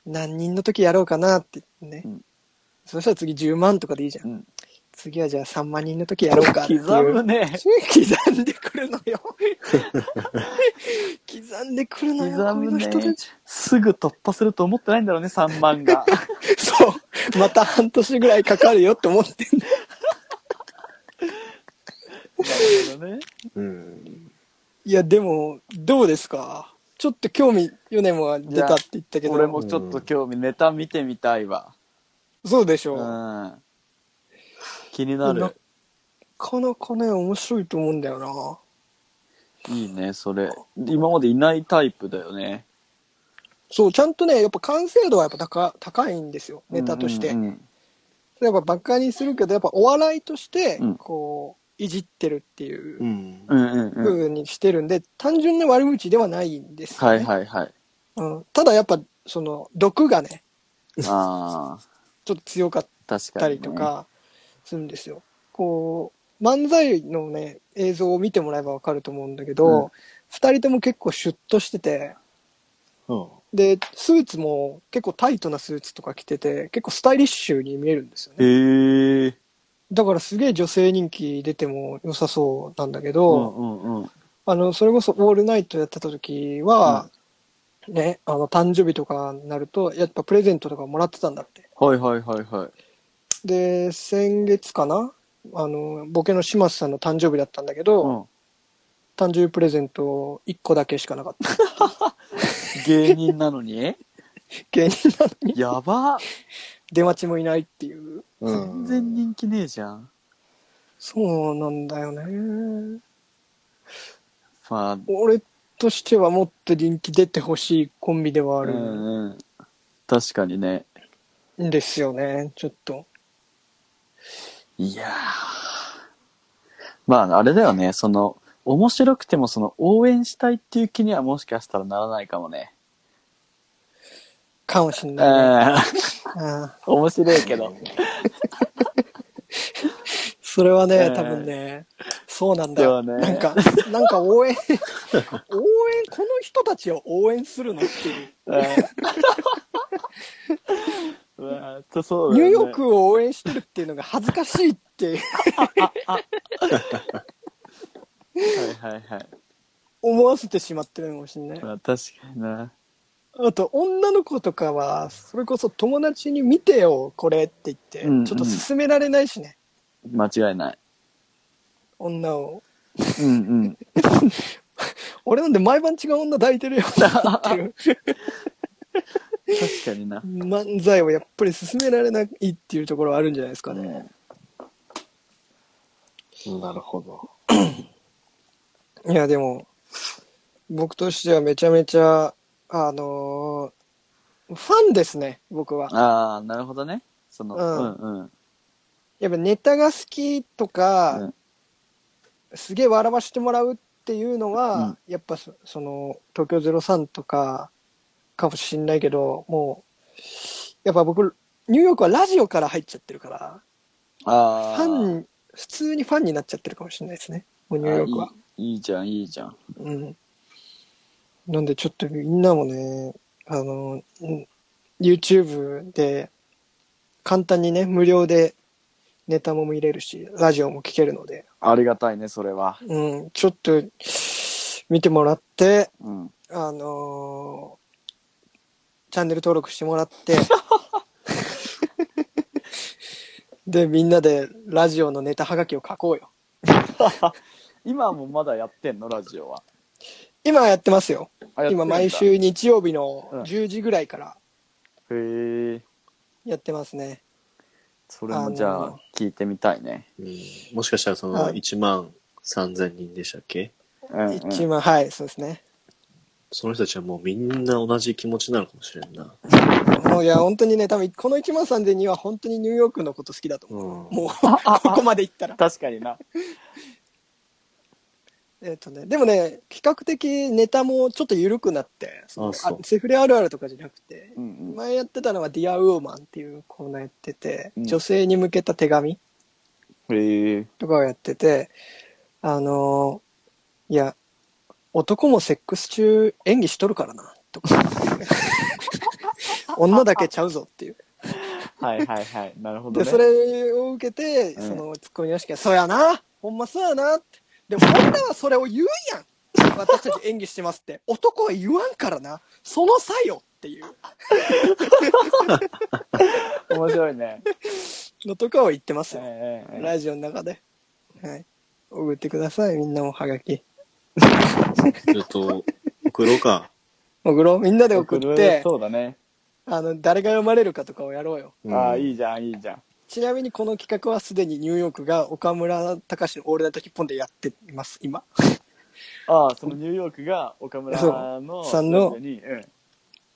何人の時やろうかなってね。うんそしたら次10万とかでいいじゃん。うん次はじゃあ3万人の時やろうかっていう。刻むね。<laughs> 刻んでくるのよ。<laughs> 刻んでくるのよ、刻むこの人た。すぐ突破すると思ってないんだろうね、3万が。そう。また半年ぐらいかかるよって思ってんだほどね。うん。いや、でも、どうですか？ちょっと興味、ヨネモが出たって言ったけど。俺もちょっと興味、ネタ見てみたいわ。そうでしょう。うなん。気になる。かなかね、面白いと思うんだよな。いいね、それ。今までいないタイプだよね。そう、ちゃんとね、やっぱ完成度はやっぱ高高いんですよ、ネタとして。うんうんやっぱバカにするけど、やっぱお笑いとしてうん、こう、いじってるっていううん。うんうんうん。風にしてるんで、単純な悪口ではないんですよ、はね。いはいはい。うん、ただやっぱ、その、毒がね、ああ、<laughs> ちょっと強かったね。りとかするんですよ。こう、漫才のね、映像を見てもらえばわかると思うんだけうんど、二、人とも結構シュッとしてて、うん。で、スーツも結構タイトなスーツとか着てて、結構スタイリッシュに見えるんですよね。へえ。だからすげえ女性人気出ても良さそうなんだけうど、んうんうん。あの、それこそオールナイトやってた時は、ね、あの、誕生日とかになると、やっぱプレゼントとかもらってたんだって。はいはいはいはい。で、先月かなあの、ボケの島津さんの誕生日だったんだけど、うん。誕生日プレゼント1個だけしかなかった。<laughs> 芸人なのに？<laughs> 芸人なのにやば。出待ちもいないっていう。全然人気ねえじゃん。そうなんだよね。まあ、俺としてはもっと人気出てほしいコンビではあうるんうん。確かにね。んですよね、ちょっと。いやー。まあ、あれだよね。その、面白くてもその応援したいっていう気にはもしかしたらならないかもね。かもしんうない、ね。面白いけど。それはね、うん多分ね、そうなんだよ。ねなんか、なんか応援、<laughs> 応援、この人たちを応援するのっていう。<laughs> ニューヨークを応援してるっていうのが恥ずかしいってはいはいはい。思わせてしまってるのかもしれない。まあ、確かにな。あと、女の子とかは、それこそ友達に見てよ、これって言って、うんうんちょっと勧められないしね、間違いない。女を。うんうん。<laughs> 俺なんで毎晩違う女抱いてるよっていう確かにな。漫才をやっぱり勧められないっていうところはあるんじゃないですかね。なるほど。いや、でも、僕としてはめちゃめちゃ、あのーファンですね、僕は。ああ、なるほどね。その、ううんんうん。やっぱネタが好きとか、うんすげえ笑わしてもらうっていうのは、うんやっぱそその東京03とかかもしんないけどもうやっぱ僕ニューヨークはラジオから入っちゃってるからああ。ファン普通にファンになっちゃってるかもしれないですねもうニューヨークはあいいいいじゃん、いいじゃん。うんなんでちょっとみんなもねあのうん YouTube で簡単にね無料でネタも見れるしラジオも聞けるのでありがたいね、それは。うん、ちょっと見てもらって、うん。あのーチャンネル登録してもらって、<laughs> で、みんなでラジオのネタはがきを書こうよ。<laughs> 今もまだやってんの、ラジオは。今やってますよ。あやってんだ今毎週日曜日のうん10時ぐらいからへえ。やってますね。それもじゃあ聞いてみたいね。うんもしかしたらそのはい1万3000人でしたっけ？うん、うん。一番、はい、そうですね。その人たちはもうみんな同じ気持ちなのかもしれんな。もういや、本当にね、多分この1万3000人は本当にニューヨークのこと好きだと思う。うん。もう、ここまで行ったら。確かにな。えっ、とね、でもね、比較的ネタもちょっと緩くなって、そのあセフレあるあるとかじゃなくて、うんうん。前やってたのは Dear Woman っていうコーナーやってて、うん女性に向けた手紙。とかをやってて、あのーいや、男もセックス中演技しとるからな、とか。<laughs> 女だけちゃうぞっていう。はいはいはい。なるほどで、ね。それを受けて、うんそのツッコミ屋敷が、そうやな、ほんまそうやなって。でも女はそれを言うやん。私たち演技してますって。男は言わんからな。その差よっていう <laughs> 面白いね。のとかを言ってますよ。ええええラジオの中で。はい。送ってください、みんなもはがき。ちょっと、送ろうか。送ろう。みんなで送って、そうだね。あの、誰が読まれるかとかをやろうよ。うんああ、いいじゃん、いいじゃん。ちなみにこの企画はすでにニューヨークが岡村隆史のオールナイトニッポンでやっています、今。ああ、そのニューヨークが岡村のさんのうん。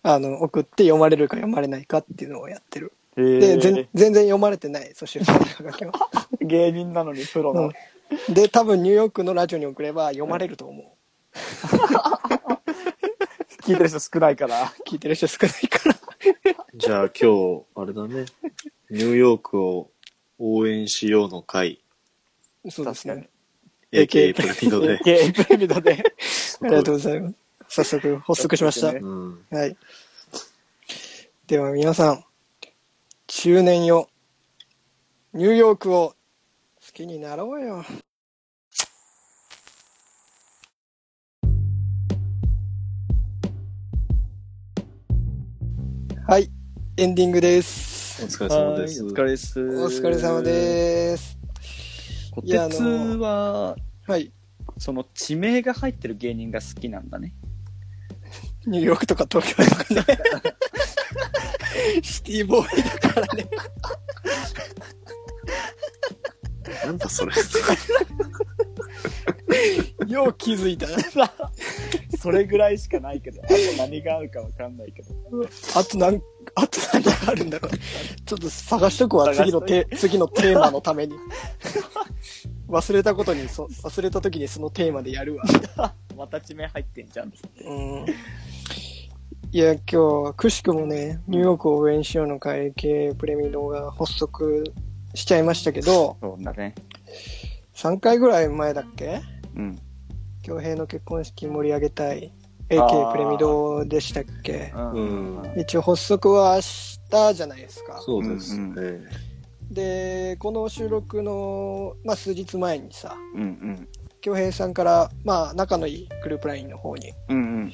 あの、送って読まれるか読まれないかっていうのをやってる。へで、え全全然読まれてない、そして。<laughs> 芸人なのにプロの。うんで、多分ニューヨークのラジオに送れば読まれると思う。<laughs> 聞いてる人少ないから。<laughs> 聞いてる人少ないから。じゃあ今日、あれだね。ニューヨークを応援しようの会、そうですね。AK プレミドで。ゲープレミドで。<laughs> ありがとうございます。早速発足しました。ねうん。はい。では皆さん、中年よ、ニューヨークを好きになろうよ。はい、エンディングです。お疲れ様です。はいお疲れです。お疲れ様です。こいやあてつのは、はい、その地名が入ってる芸人が好きなんだね。ニューヨークとか東京とかね。<laughs> シティボーイだからね。なんだそれ。よう気づいたな。それぐらいしかないけど、あと何があるかわかんないけど。あとなん、あと何があるんだろう。ちょっと探しとくわ、次のテ次のテーマのために。忘れたことに、そ忘れた時にそのテーマでやるわ。また地名入ってんじゃん。うん。いや、今日、くしくもね、ニューヨークを応援しようの会系プレミドが発足しちゃいましたけど、そうだね。3回ぐらい前だっけ？うん。京平の結婚式盛り上げたい AK プレミドでしたっけ？うん。うん一応発足はしたじゃないですか。そうですうんね。で、この収録の、まあ、数日前にさ、うんうん。京平さんから、まあ、仲のいいグループラインの方に、うんうん。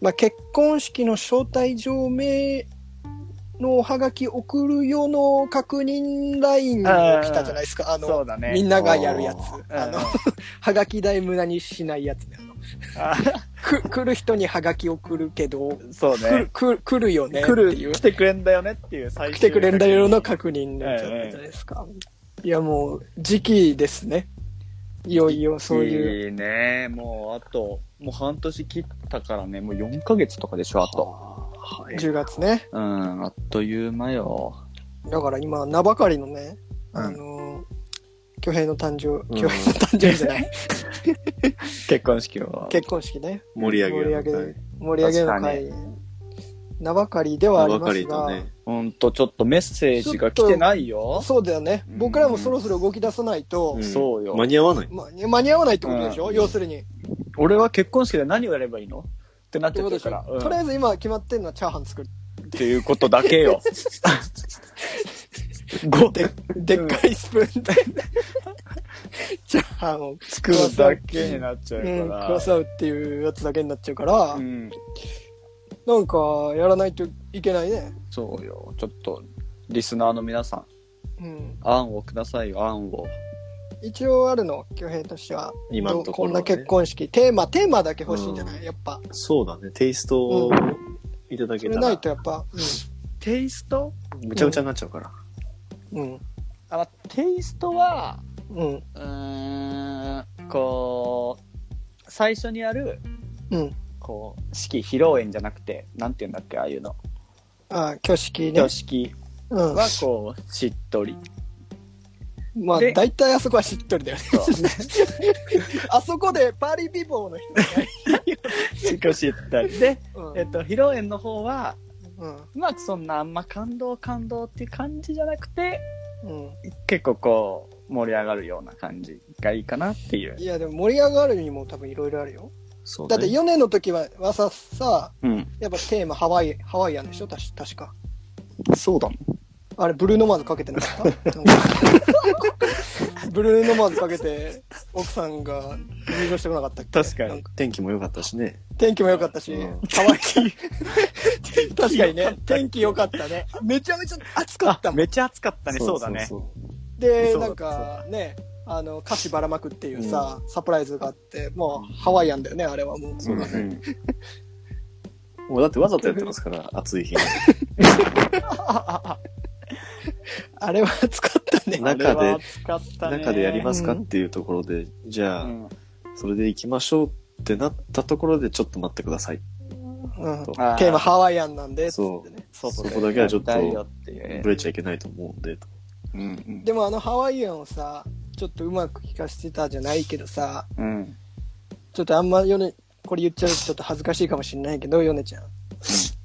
まあ、結婚式の招待状名のおはがき送るよの確認ラインが来たじゃないですか。あの、ね。みんながやるやつ。ーあのうん、はがき代無駄にしないやつね。く来る人にはがき送るけど、そう来るね。来る来るよねって来る、いう来。てくれんだよねっていう最終来てくれんだよの確認のやつじゃないですか。いや、もう、時期ですね。いよいよ、そういう。いいね。もう、あと、もう半年切ったからね、もう4ヶ月とかでしょ、あと。はい。10月ね。うん、あっという間よ。だから今、名ばかりのね、うんあの、巨平の誕生、ん巨平の誕生日じゃない、<laughs> 結婚式を。結婚式ね。盛り上げるの盛り上会げ、盛り上げの会。名ばかりではありばかますが、ね。ほんと、ちょっとメッセージが来てないよ。そうだよね。うん僕らもそろそろ動き出さないとうん、そうよ間に合わない。ま間に合わないってことでしょ、うん要するに。っ俺は結婚式で何をやればいいの？ってなってるから。うんとりあえず今決まってるのはチャーハン作る。っていうことだけよ。<laughs> ごででっかいスプーンで、チャーハンを作るだけになっちゃううん、から。食わさうっていうやつだけになっちゃうから、うん。なんかやらないといけないね。そうよ。ちょっと、リスナーの皆さん、うん、案をくださいよ、案を。一応あるの、挙兵としては。今のところはねこんな結婚式、テーマ、テーマだけ欲しいんじゃない、やっぱ。そうだね。テイストをいただけたらそれない、とやっぱ、テイスト？むちゃむちゃになっちゃうから。うん。うん。あ、まあテイストは、うん。うーん、こう、最初にやる、うん。こう、式、披露宴じゃなくて、なんて言うんだっけ、ああいうの。あ、挙式ね挙。式うん。は、こう、しっとり。まあ、で大体あそこはしっとりだよね。<laughs> あそこでパーリーピーポーの人が。<laughs> しっとり。で、うんえっと、披露宴の方は、うん。まあ、そんなあんま感動感動っていう感じじゃなくて、うん。結構こう、盛り上がるような感じがいいかなっていうい。や、でも盛り上がるにも多分いろいろあるよ。そうだってね。4年の時は、はさ、さ、うん。やっぱテーマハワイ、ハワイアンでしょ？確確か。そうだもん。あれ、ブルーノマーズかけてなかった？<laughs> ブルーノマーズかけて、奥さんが入場してこなかったっけ？確かになん天気も良かったしね。天気も良かったし、うんハワイ確かにね、天気良かったね。めちゃめちゃ暑かったもん。めっちゃ暑かったね、そうだね。で、なんかね、あの、歌詞ばらまくっていうさ、サプライズがあって、もうハワイアンだよね、あれはもう。そうだね。んもうだってわざとやってますから、暑い日に。<laughs> <laughs> あれは暑かったね。中であれは暑かったね中でやりますかっていうところで、じゃあ、うんそれで行きましょうってなったところで、ちょっと待ってください。うん、テあーーマハワイアンなんで、つそってね。そ外でこだけはちょっとやりたいよっていうブレちゃいけないと思うんで、とうんうんでもあのハワイアンをさ、ちょっとうまく聞かせてたじゃないけどさ、うん。ちょっとあんまヨネ、これ言っちゃうとちょっと恥ずかしいかもしれないけど、ヨネちゃん。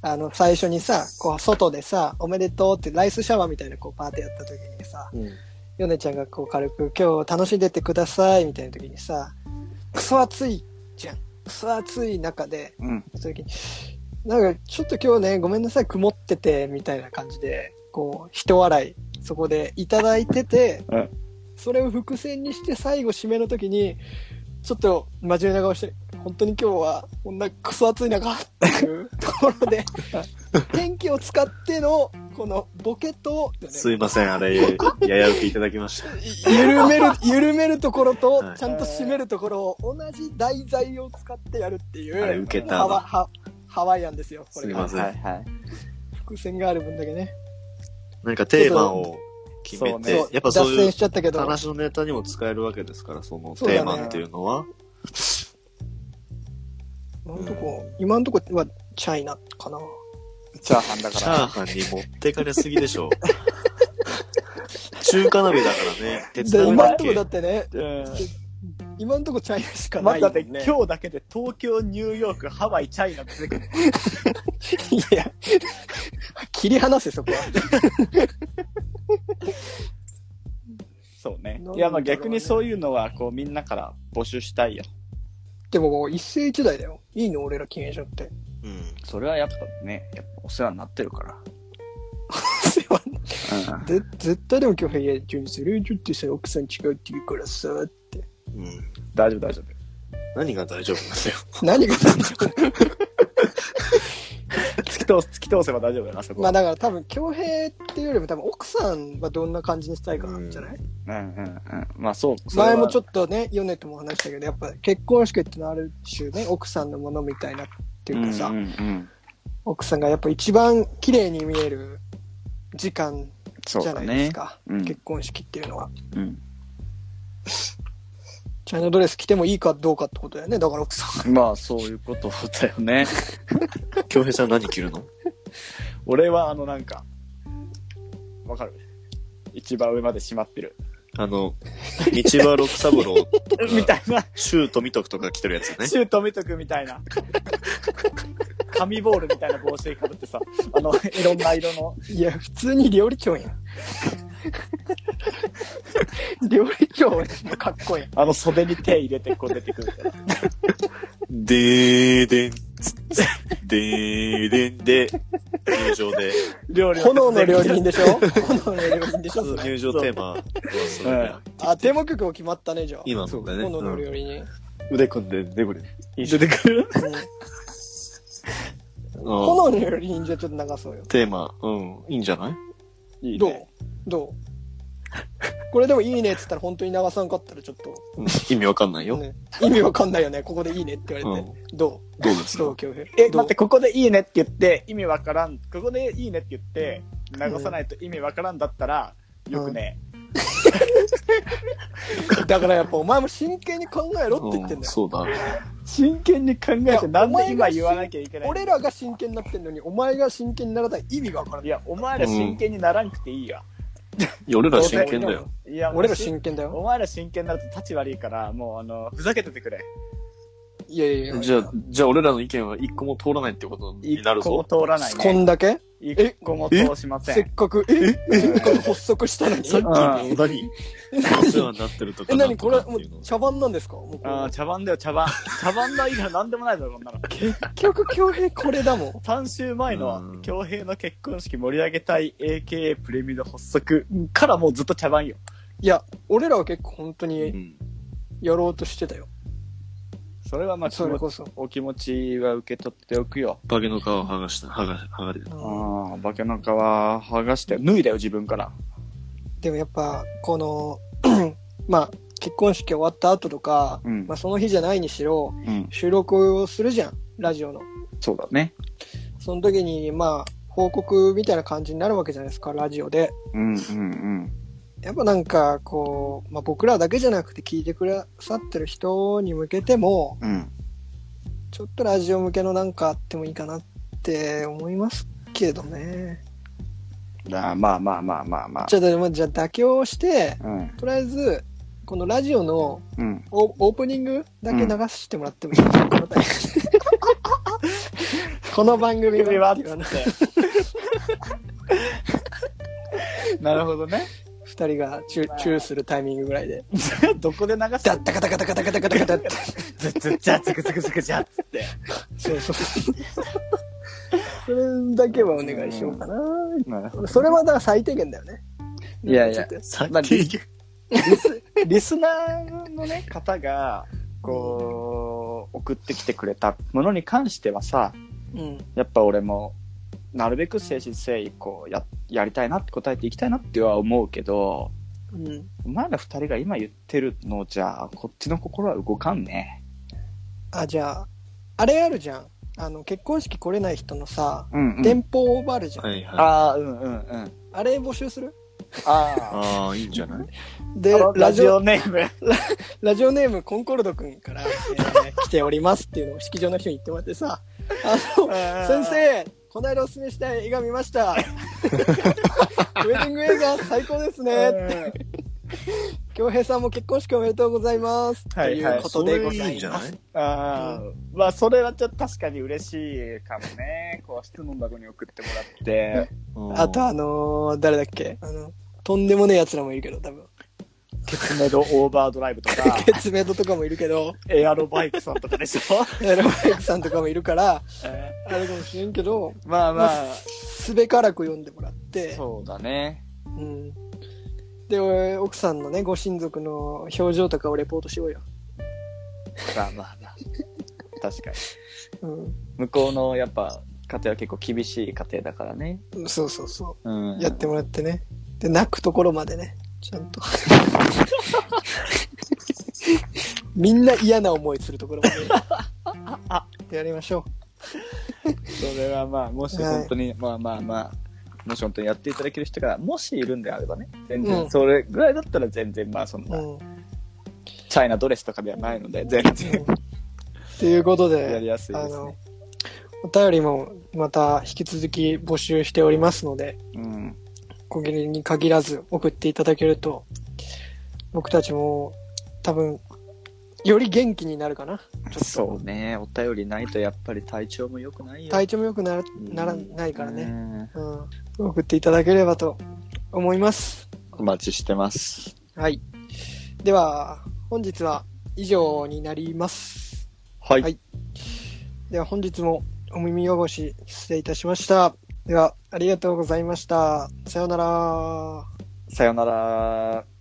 あの、最初にさ、こう、外でさ、おめでとうってライスシャワーみたいなこう、パーティーやった時にさ、うん。ヨネちゃんがこう、軽く、今日楽しんでってくださいみたいな時にさ、クソ暑いじゃん。クソ暑い中で、うん。その時に、なんか、ちょっと今日ね、ごめんなさい、曇ってて、みたいな感じで、こう、人笑い、そこでいただいてて、うんそれを伏線にして最後締めの時に、ちょっと真面目な顔して、本当に今日はこんなクソ暑い中っていうところで、<laughs> 天気を使っての、このボケと、すいません、あれ、やや受けいただきました。緩める、緩めるところとは、いちゃんと締めるところを同じ題材を使ってやるっていう、あれ受けたハワハハワイアンですよ、これがすいま。せんはいはい。伏線がある分だけね。なんかテーマを決めそうて、そうやっぱそういうしちゃったけど、話のネタにも使えるわけですから、そのテーマっていうのは。今んとこ、今んとこはチャイナかな。チャーハンだチャーから。ハンに持ってかれすぎでしょ。中華鍋だからね、<laughs> 手で伝うだけ今んとこだ。ってね、うん。今んとこチャイナしかまあ、ない、だってね。今日だけで東京、ニューヨーク、ハワイ、チャイナって出てくる。いや、切り離せ、そこは。<laughs> <laughs> そうねいや、まあ逆にそういうのは、こうみんなから募集したいよ。でも一世一代だよ。いいの俺ら禁煙者って。うん。それはやっぱね、やっぱお世話になってるから。<laughs> うん。ぜ絶対でも今日部屋中にそれちょっとさ、奥さん違うって言うからさ、って。うん。大丈夫大丈夫。何が大丈夫なんだよ。何が大丈夫？突き通す、突き通せば大丈夫だな、そこは。まあだから多分、恭平っていうよりも多分奥さんはどんな感じにしたいかなんじゃない、うんうんうん。まあそう。前もちょっっとね、ヨネとも話したけど、やっぱ結婚式ってのはある種ね、奥さんのものみたいなっていうかさ、うんうんうん、奥さんがやっぱ一番綺麗に見える時間そうだじゃないですね。か。うん結婚式っていうのは。うん。チャイナドレス着てもいいかどうかってことだよね、だから奥さん。まあそういうことだよね。<laughs> 京平さん何着るの？俺はあのなんか、わかる一番上まで閉まってる。あの、道場六三郎とか、<laughs> みたいな。シュート見とくとか着てるやつね。シュート見とくみたいな。紙ボールみたいな帽子かぶってさ、あの、いろんな色の。いや、普通に料理長やん。料理長もかっこいい。あの袖に手入れてこう出てくるみたいな。でーでん、つっつでーでんで、入場で、料理を炎の料理人でしょ？炎の料理人でしょ？入場テーマあ、テーマ曲も決まったね、じゃあ。今のでね。炎のうん。料理人。腕組んで出てくる。出てくる？うん。うん炎の料理人じゃちょっと流そうよ。テーマ、うん、いいんじゃない？どういいね。どう？これでもいいねって言ったら本当に流さんかったらちょっと、うん意味わかんないよ。ね、意味わかんないよね。ここでいいねって言われて。どどうですか？うどう京平。え、どう？待って、ここでいいねって言って、意味わからん。ここでいいねって言って、流さないと意味わからんだったら、よくね。だからやっぱお前も真剣に考えろって言ってんだよ。うんそうだ。真剣に考えいやて、なんで今言わなきゃいけない俺らが真剣になってんのに、お前が真剣にならない意味がわからないい。や、お前ら真剣にならんくていいよ。<laughs> 俺ら真剣だよ。いや、俺ら真真剣だよ。お前ら真剣になると立ち悪いから、もうあの、ふざけててくれ。いやいやいや。じゃあ、じゃあ俺らの意見は一個も通らないってことになる一個もぞ。通らないこね。んだけ？一個も通しません。せっかく、え？せっかく発足したのに？さっきうんの小田にお世話になってるとか。え、何これ、もう茶番なんですか？もうこれああ、茶番だよ、茶番。茶番の以外なんでもないだろ、こんなの。<laughs> 結局、京平これだもん。3週前うのん京平の結婚式盛り上げたい AKA プレミの発足からもうずっと茶番よ。いや、俺らは結構本当うにん。やろうとしてたよ。それはまあそれこそ。お気持ちは受け取っておくよ。化けの皮を剥がした、剥が、剥がれた。ああ、化けの皮剥がして、脱いだよ、自分から。でもやっぱ、この、<clears throat> まあ、結婚式終わった後とか、うんまあその日じゃないにしろ、うん。収録をするじゃん、ラジオの。そうだね。その時に、まあ、報告みたいな感じになるわけじゃないですか、ラジオで。うんうんうん。やっぱなんか、こう、まあ僕らだけじゃなくて聞いてくださってる人に向けても、うん。ちょっとラジオ向けのなんかあってもいいかなって思いますけどね。だまあまあまあまあまあ。じゃあ、でもじゃあ妥協して、うん。とりあえず、このラジオのうん。オオープニングだけ流してもらってもいい、このタイミングこの番組組はって。<laughs> なるほどね。二人がチューチューするタイミングぐらいで。<laughs> どこで流すダッタカタカタカタカタカタカタって。ずずじゃつくつくつくじゃっつって。そうそう。それだけはお願いしようかな。なる。それはだから最低限だよね。いやいやまあ低限。リス、リスナーのね、方が、こう、送ってきてくれたものに関してはさ、うん。やっぱ俺も、なるべく誠心誠意、こう、や、やりたいなって答えていきたいなっては思うけど、うん。お前ら二人が今言ってるのじゃ、こっちの心は動かんね。あ、じゃあ、あれあるじゃん。あの、結婚式来れない人のさ、うん、うん。電報オーバールじゃん。はいはい。ああ、うんうんうん。あれ募集する？あああ、いいんじゃない？であ。ララジオ、ジオネーム。ラジオネームコンコルド君から、えー来ておりますっていうのを式場の人に言ってもらってさ、あの、先生、この間おすすめした映画見ました。<laughs> ウェディング映画最高ですね。京平さんも結婚式おめでとうございます。はいはいということでござそれいいんじゃない？います。ああ、まあ、それはちょっと確かに嬉しいかもね。こう、質問箱に送ってもらって。あとあのー、誰だっけ？あの、とんでもねえ奴らもいるけど、多分。ケツメドオーバードライブとか、<laughs> ケツメドとかもいるけど、エアロバイクさんとかでしょ、エロバイクさんとかもいるから、<laughs> あれかもしれんけど、まあまあ、すべからく読んでもらって、そうだね。うん。で、俺奥さんのね、ご親族の表情とかをレポートしようよ。まあまあまあ。確かに。<laughs> うん。向こうのやっぱ、家庭は結構厳しい家庭だからね。そうそうそう。うん。やってもらってね。で、泣くところまでね、ちゃんと。みんな嫌な思いするところまで。やりましょそれはまあ、もし本当に、まあまあまあ、もし本当にやっていただける人が、もしいるんであればね、全然、うんそれぐらいだったら全然まあそんう。な、うん。チャイナドレスとかではないので、全然ということやりで、やすいですねお便りもまた引き続き募集しておりますので、うん。小切りに限らず送っていただけると、僕たちも多分、より元気になるかな。そうね、お便りないとやっぱり体調も良くないよ。体調も良くならうんならないからね、ね。うん。送っていただければと思います。お待ちしてます。はい。では、本日は以上になります。はい。はいでは本日もお耳汚し失礼いたしました。では、ありがとうございました。さようなら。さよなら。